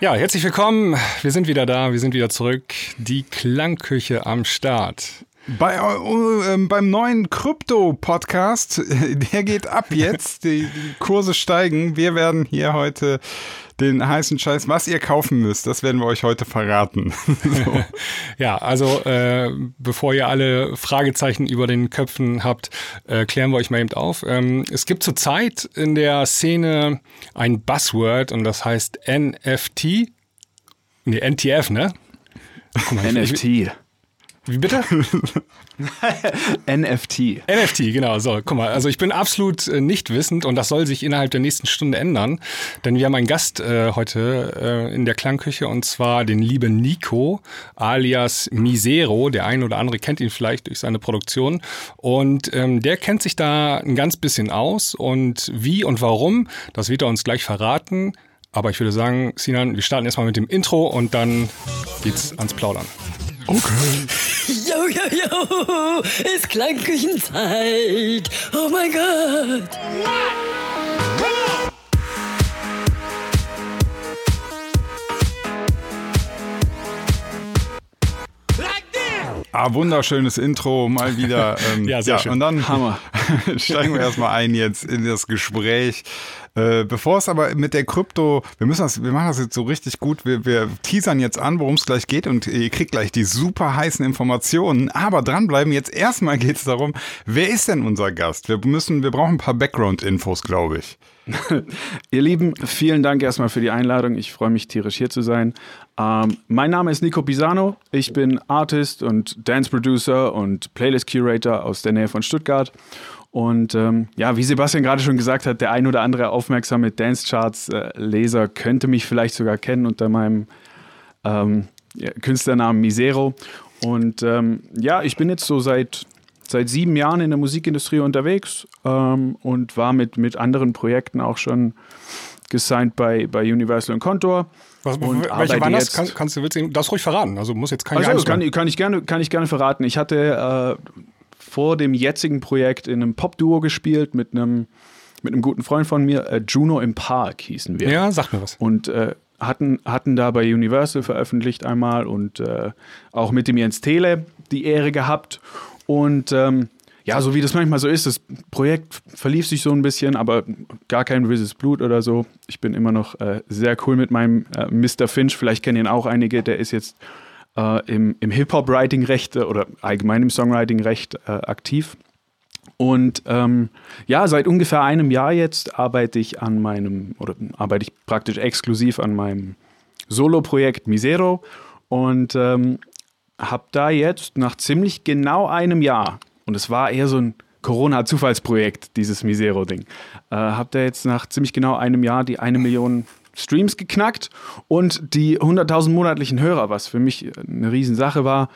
Ja, herzlich willkommen. Wir sind wieder da, wir sind wieder zurück. Die Klangküche am Start. Bei, äh, beim neuen Krypto-Podcast, der geht ab jetzt, die, die, Kurse steigen. Wir werden hier heute den heißen Scheiß, was ihr kaufen müsst, das werden wir euch heute verraten. so. Ja, also äh, bevor ihr alle Fragezeichen über den Köpfen habt, äh, klären wir euch mal eben auf. Ähm, es gibt zurzeit in der Szene ein Buzzword und das heißt NFT. Nee, NTF, ne? Mal, NFT. Ich, wie bitte? NFT. NFT, genau. So, guck mal. Also ich bin absolut äh, nicht wissend und das soll sich innerhalb der nächsten Stunde ändern, denn wir haben einen Gast äh, heute äh, in der Klangküche und zwar den lieben Nico alias Misero. Der ein oder andere kennt ihn vielleicht durch seine Produktion und ähm, der kennt sich da ein ganz bisschen aus und wie und warum, das wird er uns gleich verraten. Aber ich würde sagen, Sinan, wir starten erstmal mit dem Intro und dann geht's ans Plaudern. Okay. Jo, jo, jo, ist Klangküchenzeit. Oh mein Gott. Ah, wunderschönes Intro, mal wieder. Ähm, ja, sehr ja, schön. Und dann Hammer. steigen wir erstmal ein jetzt in das Gespräch. Äh, bevor es aber mit der Krypto, wir müssen das, wir machen das jetzt so richtig gut, wir, wir teasern jetzt an, worum es gleich geht und ihr kriegt gleich die super heißen Informationen. Aber dranbleiben, jetzt erstmal geht es darum, wer ist denn unser Gast? Wir müssen, wir brauchen ein paar Background-Infos, glaube ich. Ihr Lieben, vielen Dank erstmal für die Einladung. Ich freue mich tierisch hier zu sein. Ähm, mein Name ist Nico Pisano. Ich bin Artist und Dance Producer und Playlist Curator aus der Nähe von Stuttgart. Und ähm, ja, wie Sebastian gerade schon gesagt hat, der ein oder andere aufmerksame Dance-Charts-Leser könnte mich vielleicht sogar kennen unter meinem ähm, ja, Künstlernamen Misero. Und ähm, ja, ich bin jetzt so seit, seit sieben Jahren in der Musikindustrie unterwegs ähm, und war mit, mit anderen Projekten auch schon gesigned bei, bei Universal und Contour. Was, und welche waren das? Kann, kannst du willst, das ruhig verraten? Also muss jetzt kein also, kann, kann, ich gerne, kann ich gerne verraten. Ich hatte äh, vor dem jetzigen Projekt in einem Pop-Duo gespielt mit einem, mit einem guten Freund von mir. Äh, Juno im Park hießen wir. Ja, sag mir was. Und äh, hatten, hatten da bei Universal veröffentlicht einmal und äh, auch mit dem Jens Tele die Ehre gehabt. Und ähm, ja, so wie das manchmal so ist, das Projekt verlief sich so ein bisschen, aber gar kein böses Blut oder so. Ich bin immer noch äh, sehr cool mit meinem äh, Mr. Finch. Vielleicht kennen ihn auch einige. Der ist jetzt äh, im, im Hip-Hop-Writing-Recht äh, oder allgemein im Songwriting-Recht äh, aktiv. Und ähm, ja, seit ungefähr einem Jahr jetzt arbeite ich an meinem, oder arbeite ich praktisch exklusiv an meinem Solo-Projekt Misero und ähm, habe da jetzt nach ziemlich genau einem Jahr, und es war eher so ein Corona-Zufallsprojekt, dieses Misero-Ding, äh, habe da jetzt nach ziemlich genau einem Jahr die eine Million Streams geknackt und die 100.000 monatlichen Hörer, was für mich eine Riesensache war.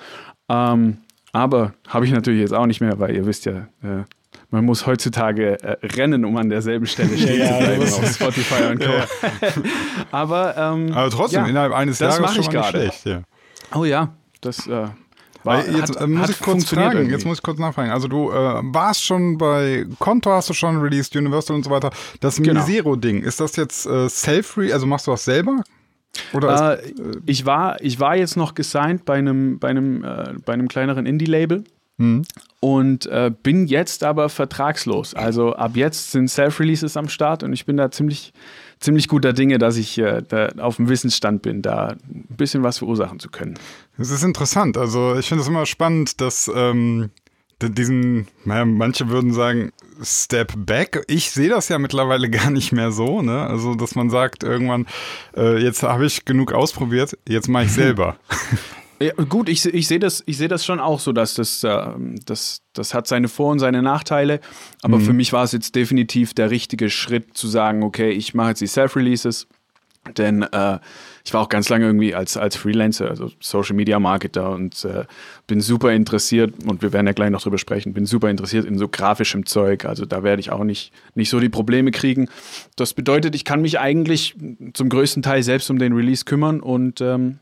Ähm, aber habe ich natürlich jetzt auch nicht mehr, weil ihr wisst ja, äh, man muss heutzutage äh, rennen, um an derselben Stelle stehen ja, zu bleiben auf Spotify und Co. Ja. aber, ähm, aber trotzdem, ja, innerhalb eines Jahres mache ich gerade. Ja. Oh ja, das äh, war, jetzt hat, muss ich kurz fragen, jetzt muss ich kurz nachfragen. Also du äh, warst schon bei Konto, hast du schon released, Universal und so weiter. Das genau. Misero-Ding, ist das jetzt äh, self-free, also machst du das selber? Oder äh, ist, ich, war, ich war jetzt noch gesigned bei einem, bei einem, äh, bei einem kleineren Indie-Label. Mhm. Und äh, bin jetzt aber vertragslos. Also ab jetzt sind Self-Releases am Start und ich bin da ziemlich, ziemlich guter Dinge, dass ich äh, da auf dem Wissensstand bin, da ein bisschen was verursachen zu können. Das ist interessant. Also ich finde es immer spannend, dass ähm, diesen, naja, manche würden sagen, Step Back. Ich sehe das ja mittlerweile gar nicht mehr so, ne? Also, dass man sagt, irgendwann, äh, jetzt habe ich genug ausprobiert, jetzt mache ich selber. Ja, gut, ich, ich sehe das, seh das schon auch so, dass das, äh, das, das hat seine Vor- und seine Nachteile. Aber mhm. für mich war es jetzt definitiv der richtige Schritt zu sagen, okay, ich mache jetzt die Self-Releases. Denn äh, ich war auch ganz lange irgendwie als, als Freelancer, also Social Media Marketer und äh, bin super interessiert, und wir werden ja gleich noch drüber sprechen, bin super interessiert in so grafischem Zeug. Also da werde ich auch nicht, nicht so die Probleme kriegen. Das bedeutet, ich kann mich eigentlich zum größten Teil selbst um den Release kümmern und ähm,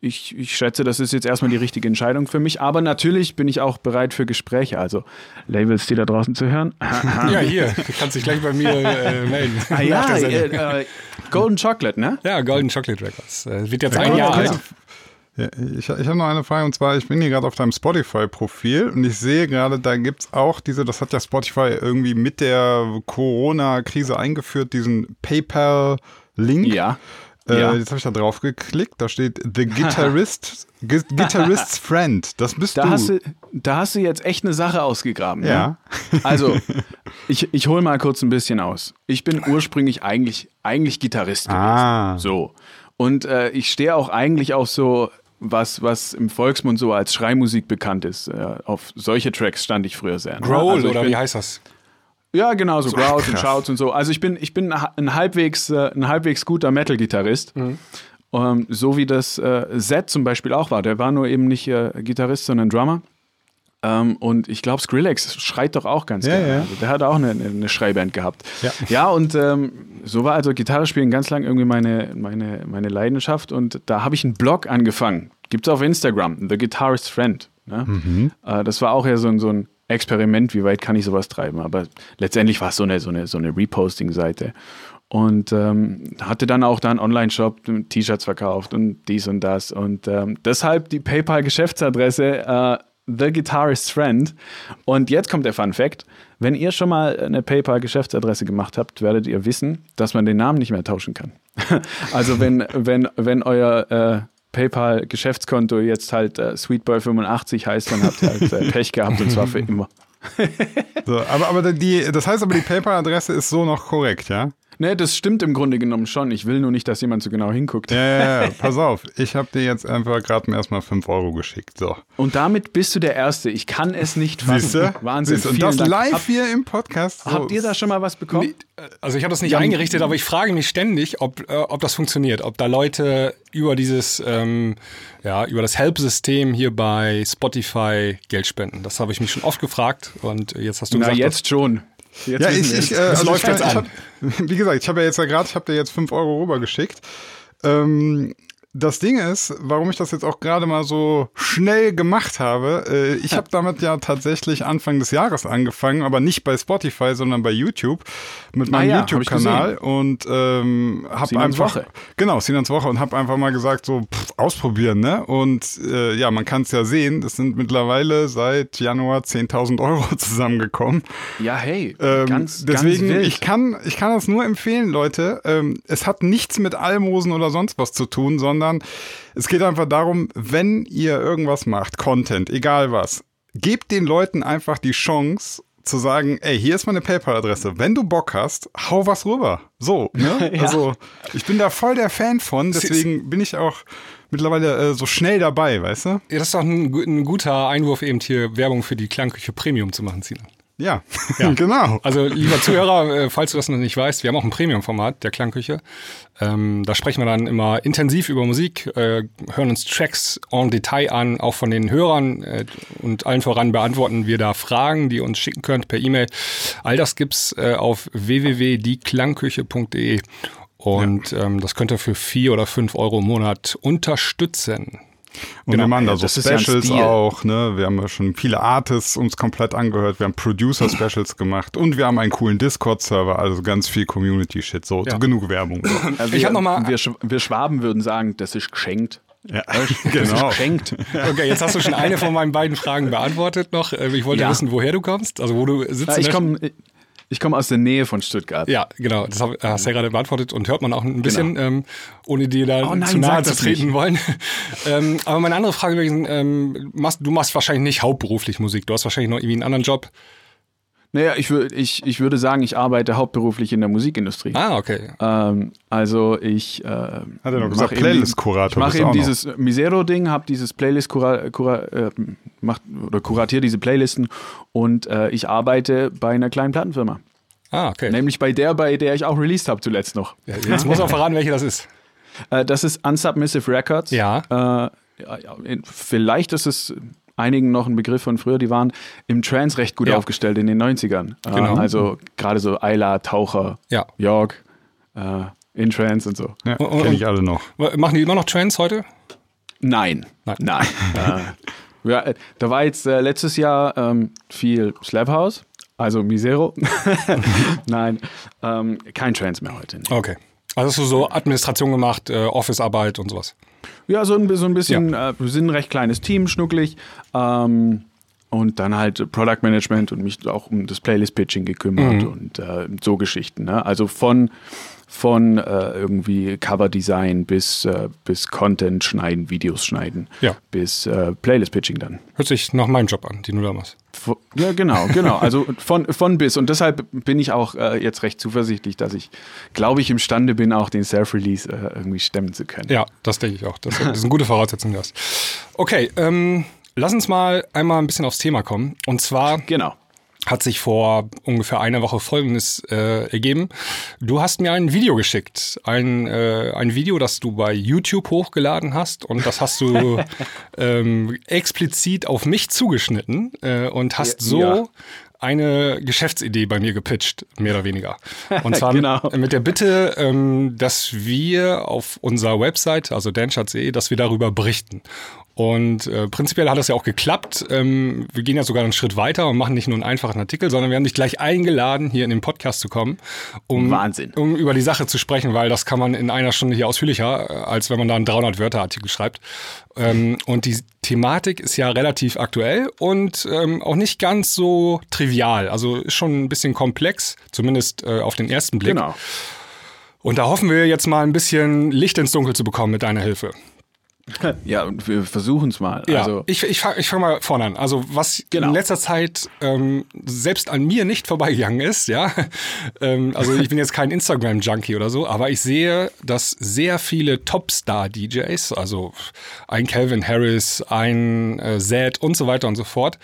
ich, ich schätze, das ist jetzt erstmal die richtige Entscheidung für mich. Aber natürlich bin ich auch bereit für Gespräche. Also Labels, die da draußen zu hören. Ja, hier, du kannst dich gleich bei mir äh, melden. ah, ja, äh, äh, Golden Chocolate, ne? Ja, Golden Chocolate Records. Äh, wird jetzt Ja, ein Jahr also, alt. Ja, ich ich habe noch eine Frage und zwar, ich bin hier gerade auf deinem Spotify-Profil und ich sehe gerade, da gibt's auch diese, das hat ja Spotify irgendwie mit der Corona-Krise eingeführt, diesen PayPal-Link. Ja. Äh, ja. Jetzt habe ich da drauf geklickt, da steht The Guitarist, Gu- Guitarist's Friend. Das bist Da du. hast, du, da hast du jetzt echt eine Sache ausgegraben. Ne? Ja. Also, ich, ich hole mal kurz ein bisschen aus. Ich bin ursprünglich eigentlich, eigentlich Gitarrist gewesen. Ah. So. Und äh, ich stehe auch eigentlich auf so was, was im Volksmund so als Schreimusik bekannt ist. Äh, auf solche Tracks stand ich früher sehr. ne? Growl Also oder bin- wie heißt das? Ja, genau, so Growls und. Shouts und so. Also ich bin, ich bin ein halbwegs, äh, ein halbwegs guter Metal-Gitarrist. Ähm, so wie das äh, Zed zum Beispiel auch war. Der war nur eben nicht äh, Gitarrist, sondern Drummer. Ähm, und ich glaube, Skrillex schreit doch auch ganz Ja, gerne. ja. Also der hat auch eine, eine Schreiband gehabt. Ja. ja und ähm, so war also Gitarre spielen ganz lang irgendwie meine, meine, meine Leidenschaft. Und da habe ich einen Blog angefangen. Gibt es auf Instagram, The Guitarist Friend. Ne? Äh, das war auch ja so ein, so ein Experiment, wie weit kann ich sowas treiben. Aber letztendlich war es so eine, so eine, so eine Reposting-Seite. Und ähm, hatte dann auch da einen Online-Shop, T-Shirts verkauft und dies und das. Und ähm, deshalb die PayPal-Geschäftsadresse äh, The Guitarist Friend. Und jetzt kommt der Fun Fact. Wenn ihr schon mal eine PayPal-Geschäftsadresse gemacht habt, werdet ihr wissen, dass man den Namen nicht mehr tauschen kann. also wenn, wenn, wenn euer äh, PayPal-Geschäftskonto jetzt halt äh, Sweetboy85 heißt, dann habt ihr halt äh, Pech gehabt und zwar für immer. So, aber, aber die, das heißt aber, die PayPal-Adresse ist so noch korrekt, ja? Ne, das stimmt im Grunde genommen schon. Ich will nur nicht, dass jemand so genau hinguckt. Ja, ja, ja. Pass auf, ich habe dir jetzt einfach gerade erstmal 5 Euro geschickt. So. Und damit bist du der Erste. Ich kann es nicht fassen. Siehst du? Wahnsinn. Siehst du? Und das Dank. live Hab, hier im Podcast. So. habt ihr da schon mal was bekommen? Nee, Also ich habe das nicht Ja, eingerichtet, aber ich frage mich ständig, ob, äh, ob das funktioniert, ob da Leute über dieses, ähm, ja, über das Help-System hier bei Spotify Geld spenden. Das habe ich mich schon oft gefragt und jetzt hast du Na, gesagt, jetzt schon. Jetzt Ja, ich, ich, äh, also läuft ich, jetzt ich an. hab, wie gesagt, ich habe ja jetzt ja gerade, ich habe dir jetzt 5 Euro rübergeschickt. Ähm, das Ding ist, warum ich das jetzt auch gerade mal so schnell gemacht habe, äh, ich habe damit ja tatsächlich Anfang des Jahres angefangen, aber nicht bei Spotify, sondern bei YouTube mit meinem Ah ja, YouTube-Kanal und ähm, habe einfach Woche. genau Sinans Woche und habe einfach mal gesagt so pff, ausprobieren, ne? Und äh, ja, man kann es ja sehen, es sind mittlerweile seit Januar 10.000 Euro zusammengekommen. Ja, hey, Ähm, ganz, deswegen, ganz ich kann, ich kann das nur empfehlen, Leute. Ähm, es hat nichts mit Almosen oder sonst was zu tun, sondern es geht einfach darum, wenn ihr irgendwas macht, Content, egal was, gebt den Leuten einfach die Chance zu sagen, ey, hier ist meine PayPal-Adresse. Wenn du Bock hast, hau was rüber. So, ne? Ja. Also, ich bin da voll der Fan von, deswegen bin ich auch mittlerweile äh, so schnell dabei, weißt du? Ja, das ist doch ein, ein guter Einwurf, eben hier Werbung für die Klangküche Premium zu machen, Sinan. Ja, Ja. genau. Also, lieber Zuhörer, äh, falls du das noch nicht weißt, wir haben auch ein Premium-Format der Klangküche. Ähm, da sprechen wir dann immer intensiv über Musik, äh, hören uns Tracks en Detail an, auch von den Hörern äh, und allen voran beantworten wir da Fragen, die ihr uns schicken könnt per E-Mail. All das gibt's äh, auf www.dieklangküche.de und ähm, das könnt ihr für vier oder fünf Euro im Monat unterstützen. Und Genau. wir machen da so ja Specials Stil. auch, ne? Wir haben ja schon viele Artists uns komplett angehört, wir haben Producer-Specials gemacht und wir haben einen coolen Discord-Server, also ganz viel Community-Shit, so, so genug Werbung. So. Äh, Ich hab noch mal- wir, wir Schwaben würden sagen, das ist geschenkt. Ja, Das ist genau. geschenkt. Okay, jetzt hast du schon eine von meinen beiden Fragen beantwortet noch. Äh, Ich wollte Ja. wissen, woher du kommst, also wo du sitzt. Ja, in ich komme ich komm aus der Nähe von Stuttgart. Ja, genau. Das hab, hast du ja gerade beantwortet und hört man auch ein bisschen, ähm, ohne dir da Oh nein, zu nahe zu treten wollen. ähm, aber meine andere Frage wäre, ähm, machst, du machst wahrscheinlich nicht hauptberuflich Musik. Du hast wahrscheinlich noch irgendwie einen anderen Job. Naja, ich, wür- ich, ich würde sagen, ich arbeite hauptberuflich in der Musikindustrie. Ah, okay. Ähm, also ich äh, Hat er noch gesagt, Playlist-Kurator Ich mache eben dieses Misero-Ding, habe dieses Playlist kura, kura, äh, macht oder kuratiere diese Playlisten und äh, ich arbeite bei einer kleinen Plattenfirma. Ah, okay. Nämlich bei der, bei der ich auch released habe zuletzt noch. Ja, jetzt muss auch verraten, welche das ist. Äh, das ist Unsubmissive Records. Ja. Äh, ja, ja, in- vielleicht ist es einigen noch ein Begriff von früher, die waren im Trance recht gut Ja. aufgestellt in den 90ern. Äh, Genau. also gerade so Ayla, Taucher, Ja. York, äh, in Trance und so. Ja, Und- kenne ich alle noch. Machen die immer noch Trends heute? Nein. Nein. Nein. äh, ja, äh, da war jetzt äh, letztes Jahr ähm, viel Slab House, also Misero. Nein, ähm, kein Trance mehr heute. Nee. Okay. Also hast du so Administration gemacht, äh, Office-Arbeit und sowas. Ja, so ein, so ein bisschen, äh, wir sind ein recht kleines Team, schnucklig. Ähm, und dann halt Product Management und mich auch um das Playlist-Pitching gekümmert und äh, so Geschichten. Ne? Also von, von äh, irgendwie Cover-Design bis, äh, bis Content schneiden, Videos schneiden, Ja. bis äh, Playlist-Pitching dann. Hört sich nach meinem Job an, den du da machst. Ja, genau, genau. Also von, von bis. Und deshalb bin ich auch äh, jetzt recht zuversichtlich, dass ich, glaube ich, imstande bin, auch den Self-Release äh, irgendwie stemmen zu können. Ja, das denke ich auch. Das, das ist eine gute Voraussetzung. Das. Okay, ähm, lass uns mal einmal ein bisschen aufs Thema kommen. Und zwar Genau. Hat sich vor ungefähr einer Woche Folgendes äh, ergeben. Du hast mir ein Video geschickt. Ein, äh, ein Video, das du bei YouTube hochgeladen hast. Und das hast du ähm, explizit auf mich zugeschnitten äh, und hast Ja, so ja. eine Geschäftsidee bei mir gepitcht, mehr oder weniger. Und zwar Genau. mit der Bitte, ähm, dass wir auf unserer Website, also danschatz.de, dass wir darüber berichten. Und äh, prinzipiell hat das ja auch geklappt. Ähm, wir gehen ja sogar einen Schritt weiter und machen nicht nur einen einfachen Artikel, sondern wir haben dich gleich eingeladen, hier in den Podcast zu kommen, um, Wahnsinn. um über die Sache zu sprechen, weil das kann man in einer Stunde hier ausführlicher, äh, als wenn man da einen 300-Wörter-Artikel schreibt. Ähm, und die Thematik ist ja relativ aktuell und ähm, auch nicht ganz so trivial. Also ist schon ein bisschen komplex, zumindest äh, auf den ersten Blick. Genau. Und da hoffen wir jetzt mal ein bisschen Licht ins Dunkel zu bekommen mit deiner Hilfe. Ja, und wir versuchen es mal. Ja, Also, ich, ich fange ich fang mal vorne an. Also was Genau. in letzter Zeit ähm, selbst an mir nicht vorbeigegangen ist, ja. ähm, also ich bin jetzt kein Instagram-Junkie oder so, aber ich sehe, dass sehr viele Topstar-DJs, also ein Calvin Harris, ein äh, Zed und so weiter und so fort,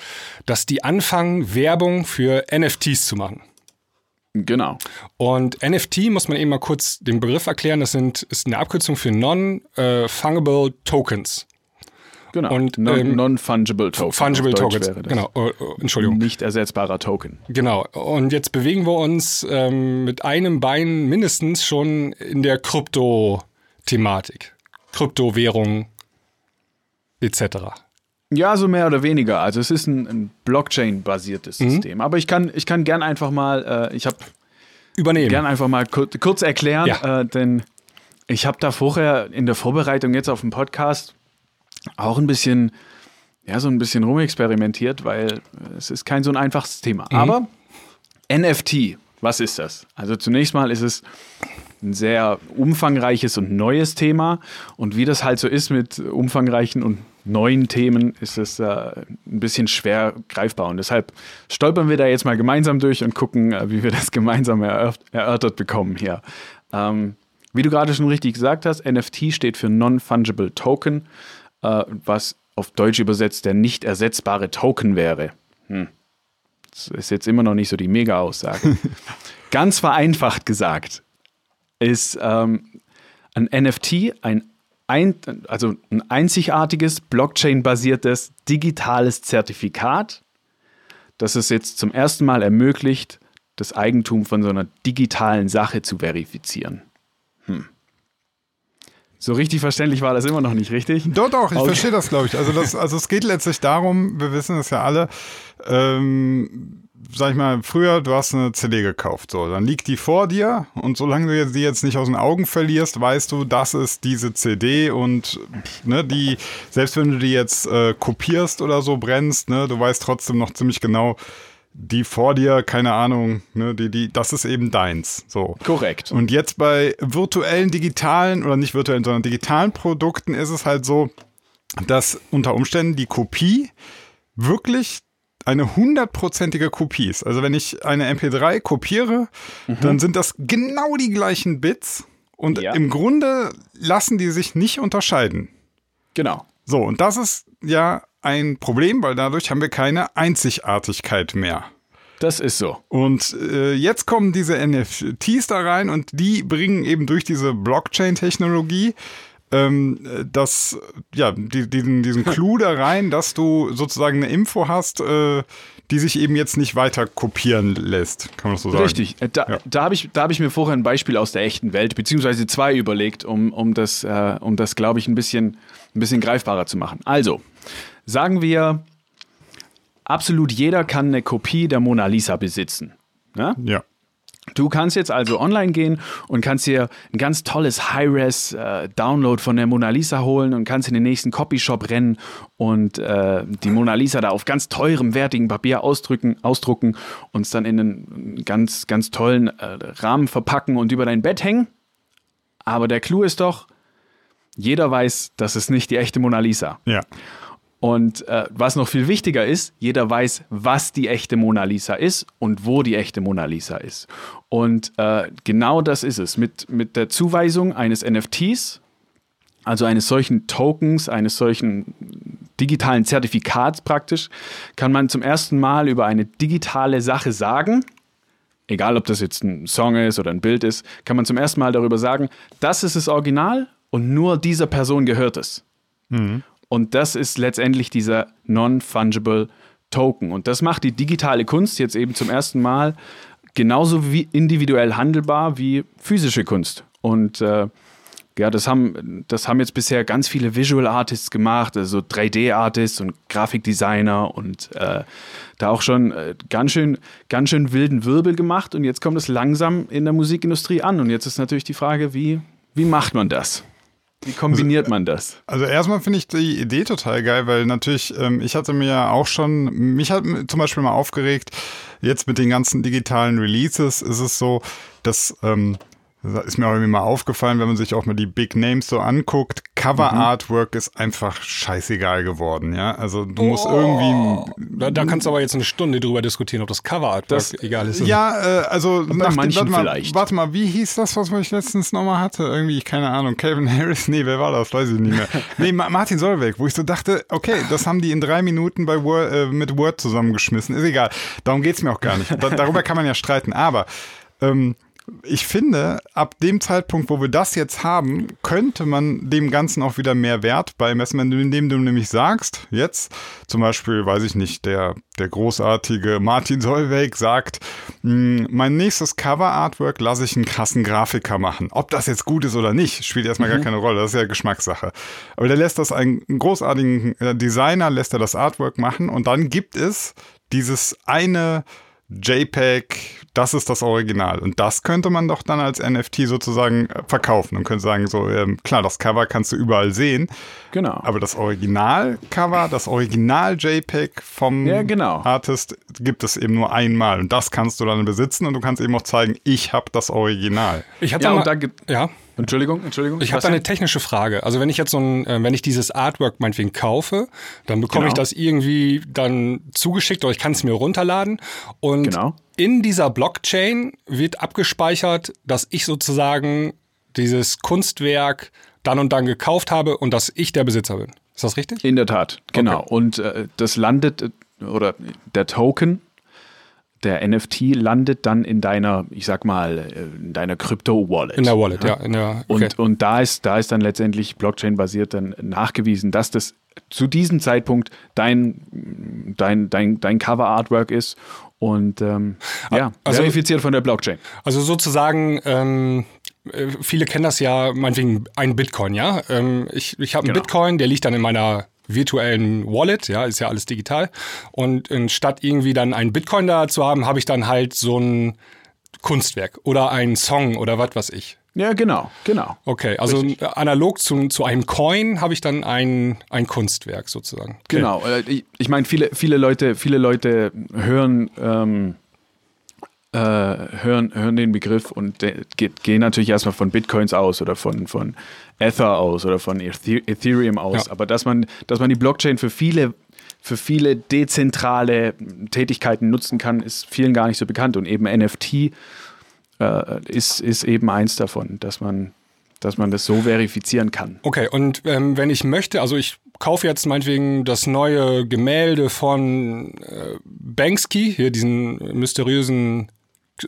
dass die anfangen, Werbung für NFTs zu machen. Genau. Und NFT muss man eben mal kurz den Begriff erklären. Das sind, ist eine Abkürzung für Non-Fungible Tokens. Genau. Und, ähm, Non-Fungible Token. Fungible Tokens. Genau. Oh, oh, Entschuldigung. Nicht ersetzbarer Token. Genau. Und jetzt bewegen wir uns ähm, mit einem Bein mindestens schon in der Krypto-Thematik. Kryptowährung etc. Ja, so mehr oder weniger. Also es ist ein, ein Blockchain-basiertes Mhm. System. Aber ich kann, ich kann gern einfach mal, äh, ich habe Übernehmen. gern einfach mal kur kurz erklären, Ja. äh, denn ich habe da vorher in der Vorbereitung jetzt auf den Podcast auch ein bisschen, ja, so ein bisschen rumexperimentiert, weil es ist kein so ein einfaches Thema. Mhm. Aber NFT, was ist das? Also zunächst mal ist es ein sehr umfangreiches und neues Thema. Und wie das halt so ist mit umfangreichen und neuen Themen, ist es äh, ein bisschen schwer greifbar. Und deshalb stolpern wir da jetzt mal gemeinsam durch und gucken, äh, wie wir das gemeinsam erörf- erörtert bekommen hier. Ähm, wie du gerade schon richtig gesagt hast, NFT steht für Non-Fungible Token, äh, was auf Deutsch übersetzt der nicht ersetzbare Token wäre. Hm. Das ist jetzt immer noch nicht so die Mega-Aussage. Ganz vereinfacht gesagt ist ähm, ein NFT ein, ein, also ein einzigartiges Blockchain-basiertes digitales Zertifikat, das es jetzt zum ersten Mal ermöglicht, das Eigentum von so einer digitalen Sache zu verifizieren. Hm. So richtig verständlich war das immer noch nicht, richtig? Doch, doch, ich Okay. verstehe das, glaube ich. Also, das, also es geht letztlich darum, wir wissen es ja alle, ähm, sag ich mal, früher, du hast eine CD gekauft, so, dann liegt die vor dir und solange du jetzt, die jetzt nicht aus den Augen verlierst, weißt du, das ist diese CD und ne, die, selbst wenn du die jetzt äh, kopierst oder so brennst, ne, du weißt trotzdem noch ziemlich genau, die vor dir, keine Ahnung, ne, die, die, das ist eben deins. So. Korrekt. Und jetzt bei virtuellen, digitalen oder nicht virtuellen, sondern digitalen Produkten ist es halt so, dass unter Umständen die Kopie wirklich eine hundertprozentige Kopie ist. Also wenn ich eine MP3 kopiere, dann sind das genau die gleichen Bits und Ja. im Grunde lassen die sich nicht unterscheiden. Genau. So, und das ist ja ein Problem, weil dadurch haben wir keine Einzigartigkeit mehr. Das ist so. Und äh, jetzt kommen diese NFTs da rein und die bringen eben durch diese Blockchain-Technologie ähm, das, ja, die, diesen, diesen Clou da rein, dass du sozusagen eine Info hast, äh, die sich eben jetzt nicht weiter kopieren lässt. Kann man das so sagen? Richtig. Äh, Da, Ja. da habe ich, da hab ich mir vorher ein Beispiel aus der echten Welt, beziehungsweise zwei überlegt, um, um das, äh, um das glaube ich, ein bisschen, ein bisschen greifbarer zu machen. Also, sagen wir, absolut jeder kann eine Kopie der Mona Lisa besitzen. Ne? Ja. Du kannst jetzt also online gehen und kannst dir ein ganz tolles High-Res-Download von der Mona Lisa holen und kannst in den nächsten Copyshop rennen und äh, die Mona Lisa da auf ganz teurem, wertigen Papier ausdrücken, ausdrucken und es dann in einen ganz, ganz tollen äh, Rahmen verpacken und über dein Bett hängen. Aber der Clou ist doch, jeder weiß, das ist nicht die echte Mona Lisa. Ja. Und äh, was noch viel wichtiger ist, jeder weiß, was die echte Mona Lisa ist und wo die echte Mona Lisa ist. Und äh, genau das ist es. Mit, mit der Zuweisung eines NFTs, also eines solchen Tokens, eines solchen digitalen Zertifikats praktisch, kann man zum ersten Mal über eine digitale Sache sagen, egal ob das jetzt ein Song ist oder ein Bild ist, kann man zum ersten Mal darüber sagen, das ist das Original und nur dieser Person gehört es. Und das ist letztendlich dieser Non-Fungible Token. Und das macht die digitale Kunst jetzt eben zum ersten Mal genauso wie individuell handelbar wie physische Kunst. Und äh, ja, das haben, das haben jetzt bisher ganz viele Visual Artists gemacht, also 3D-Artists und Grafikdesigner und äh, da auch schon äh, ganz, schön, ganz schön wilden Wirbel gemacht. Und jetzt kommt es langsam in der Musikindustrie an. Und jetzt ist natürlich die Frage, wie, wie macht man das? Wie kombiniert man das? Also erstmal finde ich die Idee total geil, weil natürlich, ähm, ich hatte mir ja auch schon, mich hat zum Beispiel mal aufgeregt, jetzt mit den ganzen digitalen Releases ist es so, dass ähm, das ist mir auch irgendwie mal aufgefallen, wenn man sich auch mal die Big Names so anguckt, Cover Artwork ist einfach scheißegal geworden, ja. Also du musst irgendwie Da, da kannst du aber jetzt eine Stunde drüber diskutieren, ob das Coverart Das- egal ist. Ja, äh, also nach dem, manchen warte, mal, vielleicht. warte mal, wie hieß das, was ich letztens nochmal hatte? Irgendwie, keine Ahnung, Calvin Harris? Nee, wer war das? Weiß ich nicht mehr. nee, Ma- Martin Solveig, wo ich so dachte, okay, das haben die in drei Minuten bei Word, äh, mit Word zusammengeschmissen. Ist egal. Darum geht's mir auch gar nicht. Da, darüber kann man ja streiten. Aber ähm, ich finde, ab dem Zeitpunkt, wo wir das jetzt haben, könnte man dem Ganzen auch wieder mehr Wert beimessen, indem du nämlich sagst, jetzt zum Beispiel, weiß ich nicht, der, der großartige Martin Solveig sagt, "Mh, mein nächstes Cover-Artwork lasse ich einen krassen Grafiker machen. Ob das jetzt gut ist oder nicht, spielt erstmal gar keine Rolle, das ist ja Geschmackssache. Aber der lässt das einen großartigen äh, Designer, lässt er das Artwork machen und dann gibt es dieses eine JPEG, das ist das Original. Und das könnte man doch dann als NFT sozusagen äh, verkaufen und könnte sagen, so, ähm, klar, das Cover kannst du überall sehen, Genau. aber das Original-Cover, das Original-JPEG vom Ja, genau. Artist gibt es eben nur einmal. Und das kannst du dann besitzen und du kannst eben auch zeigen, ich habe das Original. Ich habe Ja, da, und mal- da gibt- ja, Entschuldigung, Entschuldigung. ich habe da eine technische Frage. Also wenn ich jetzt so ein, äh, wenn ich dieses Artwork meinetwegen kaufe, dann bekomme Genau. ich das irgendwie dann zugeschickt oder ich kann es mir runterladen und Genau. In dieser Blockchain wird abgespeichert, dass ich sozusagen dieses Kunstwerk dann und dann gekauft habe und dass ich der Besitzer bin. Ist das richtig? In der Tat, genau. Okay. Und äh, das landet, äh, oder der Token, der NFT landet dann in deiner, ich sag mal, äh, in deiner Crypto-Wallet. In der Wallet, ja. In der, okay. Und, und da ist, da ist dann letztendlich Blockchain-basiert dann nachgewiesen, dass das zu diesem Zeitpunkt dein, dein, dein, dein Cover-Artwork ist und ähm, ja, also- verifiziert von der Blockchain. Also sozusagen, ähm, äh, viele kennen das ja, meinetwegen ein Bitcoin, ja. Ähm, ich ich habe einen Genau. Bitcoin, der liegt dann in meiner virtuellen Wallet, ja, ist ja alles digital. Und anstatt irgendwie dann einen Bitcoin da zu haben, habe ich dann halt so ein Kunstwerk oder einen Song oder was weiß ich. Ja, genau, genau. Okay, also analog zu, zu einem Coin habe ich dann ein, ein Kunstwerk sozusagen. Okay. Genau. Äh, Ich, meine, viele, viele Leute, viele Leute hören, ähm, äh, hören, hören den Begriff und de- gehen natürlich erstmal von Bitcoins aus oder von, von Ether aus oder von Ethe- Ethereum aus. Ja. Aber dass man, dass man die Blockchain für viele für viele dezentrale Tätigkeiten nutzen kann, ist vielen gar nicht so bekannt. Und eben NFT äh, ist, ist eben eins davon, dass man, dass man das so verifizieren kann. Okay, und ähm, wenn ich möchte, also ich kaufe jetzt meinetwegen das neue Gemälde von äh, Banksy, hier diesen mysteriösen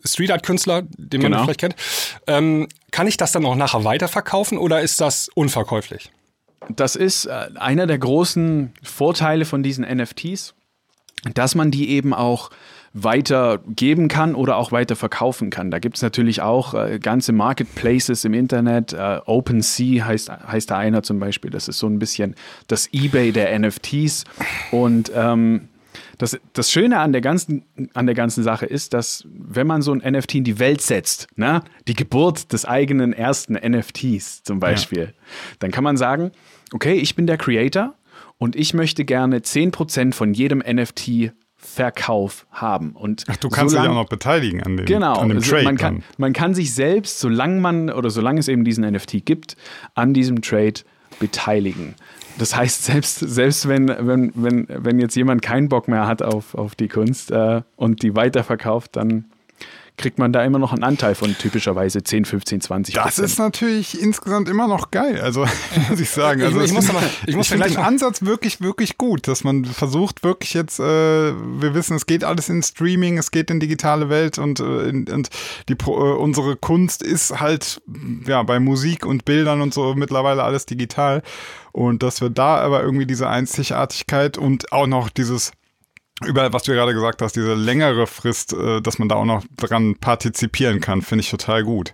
Street Art Künstler, den man Genau. vielleicht kennt. Ähm, kann ich das dann auch nachher weiterverkaufen oder ist das unverkäuflich? Das ist äh, einer der großen Vorteile von diesen NFTs, dass man die eben auch weitergeben kann oder auch weiter verkaufen kann. Da gibt es natürlich auch äh, ganze Marketplaces im Internet. Äh, OpenSea heißt, heißt da einer zum Beispiel. Das ist so ein bisschen das Ebay der NFTs. Und ähm, das, das Schöne an der, ganzen, an der ganzen Sache ist, dass wenn man so ein NFT in die Welt setzt, ne, die Geburt des eigenen ersten NFTs zum Beispiel, dann kann man sagen, okay, ich bin der Creator und ich möchte gerne 10% von jedem NFT-Verkauf haben. Und Ach, du kannst dich solang- auch noch beteiligen an dem, Genau, an dem also Trade. man, kann, man kann sich selbst, solange man oder solange es eben diesen NFT gibt, an diesem Trade beteiligen. Das heißt, selbst, selbst wenn, wenn, wenn, wenn jetzt jemand keinen Bock mehr hat auf, auf die Kunst äh, und die weiterverkauft, dann kriegt man da immer noch einen Anteil von typischerweise 10, 15, 20 Das ist natürlich insgesamt immer noch geil, also muss ich sagen. Ich- Also ich es- muss mal- ich muss finde vielleicht den Ansatz wirklich, wirklich gut, dass man versucht wirklich jetzt, äh, wir wissen, es geht alles in Streaming, es geht in digitale Welt und, äh, in, und die, äh, unsere Kunst ist halt ja bei Musik und Bildern und so mittlerweile alles digital und dass wir da aber irgendwie diese Einzigartigkeit und auch noch dieses über was du gerade gesagt hast, diese längere Frist, äh, dass man da auch noch dran partizipieren kann, finde ich total gut.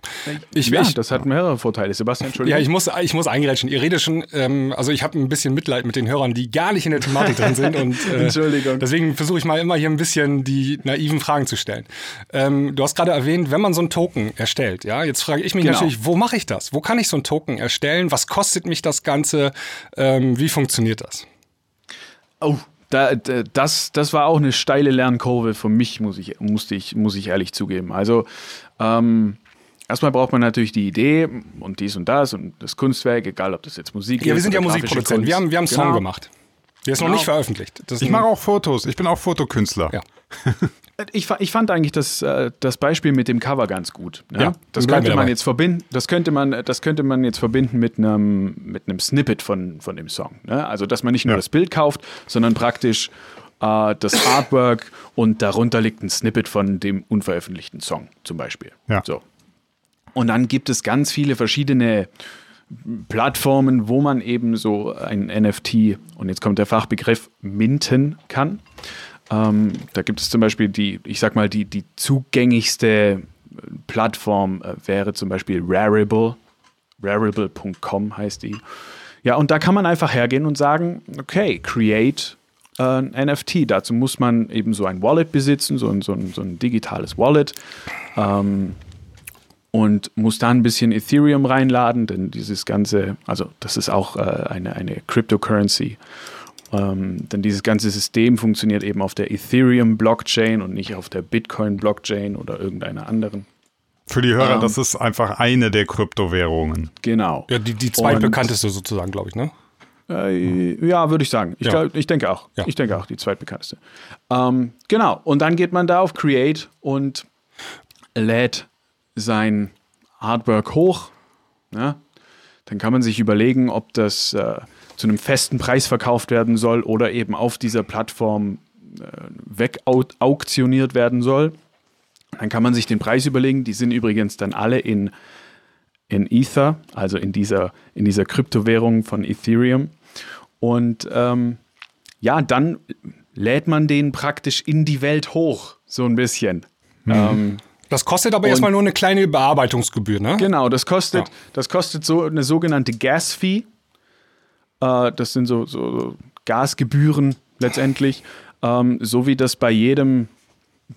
Ich, ja, ich, das hat mehrere Vorteile. Sebastian, Entschuldigung. ja, ich muss, ich muss eingerätschen. Ihr redet schon, ähm, also ich habe ein bisschen Mitleid mit den Hörern, die gar nicht in der Thematik drin sind. Und, äh, Entschuldigung. Deswegen versuche ich mal immer hier ein bisschen die naiven Fragen zu stellen. Ähm, du hast gerade erwähnt, wenn man so einen Token erstellt, ja, jetzt frage ich mich Genau. natürlich, wo mache ich das? Wo kann ich so einen Token erstellen? Was kostet mich das Ganze? Ähm, wie funktioniert das? Oh, da, da, das, das war auch eine steile Lernkurve für mich, muss ich, musste ich, muss ich ehrlich zugeben. Also, ähm, erstmal braucht man natürlich die Idee und dies und das und das Kunstwerk, egal ob das jetzt Musik ist. Ja, wir sind ja Musikproduzenten. Wir haben, wir haben einen Song Genau. gemacht. Der ist noch Genau. nicht veröffentlicht. Das Ich mache auch Fotos, ich bin auch Fotokünstler. Ja. Ich, ich fand eigentlich das, äh, das Beispiel mit dem Cover ganz gut. Ja? Ja, das könnte man dabei. jetzt verbinden. Das könnte man, das könnte man jetzt verbinden mit einem mit einem Snippet von, von dem Song. Ne? Also dass man nicht nur Ja. das Bild kauft, sondern praktisch äh, das Artwork und darunter liegt ein Snippet von dem unveröffentlichten Song zum Beispiel. Ja. So. Und dann gibt es ganz viele verschiedene Plattformen, wo man eben so ein NFT, und jetzt kommt der Fachbegriff, minten kann. Ähm, da gibt es zum Beispiel die, ich sag mal, die, die zugängigste Plattform äh, wäre zum Beispiel Rarible. Rarible.com heißt die. Ja, und da kann man einfach hergehen und sagen, okay, create ein NFT. Dazu muss man eben so ein Wallet besitzen, so ein, so ein, so ein digitales Wallet. Ähm, und muss da ein bisschen Ethereum reinladen, denn dieses ganze, also das ist auch äh, eine, eine Cryptocurrency. Ähm, denn dieses ganze System funktioniert eben auf der Ethereum-Blockchain und nicht auf der Bitcoin-Blockchain oder irgendeiner anderen. Für die Hörer, Ähm. das ist einfach eine der Kryptowährungen. Genau. ja, die, die Und- zweitbekannteste sozusagen, glaube ich, ne? Äh, ja, würde ich sagen. Ich, Ja. glaub, ich denke auch. Ja. Ich denke auch, die zweitbekannteste. Ähm, genau. Und dann geht man da auf Create und lädt sein Artwork hoch. Ja? Dann kann man sich überlegen, ob das äh, zu einem festen Preis verkauft werden soll oder eben auf dieser Plattform äh, wegauktioniert werden soll. Dann kann man sich den Preis überlegen. Die sind übrigens dann alle in, in Ether, also in dieser, in dieser Kryptowährung von Ethereum. Und ähm, ja, dann lädt man den praktisch in die Welt hoch, so ein bisschen. Ähm, Das kostet aber erstmal nur eine kleine Bearbeitungsgebühr, ne? Genau, das kostet, Ja. das kostet so eine sogenannte Gas-Fee. Äh, das sind so, so, Gasgebühren letztendlich, ähm, so wie das bei jedem,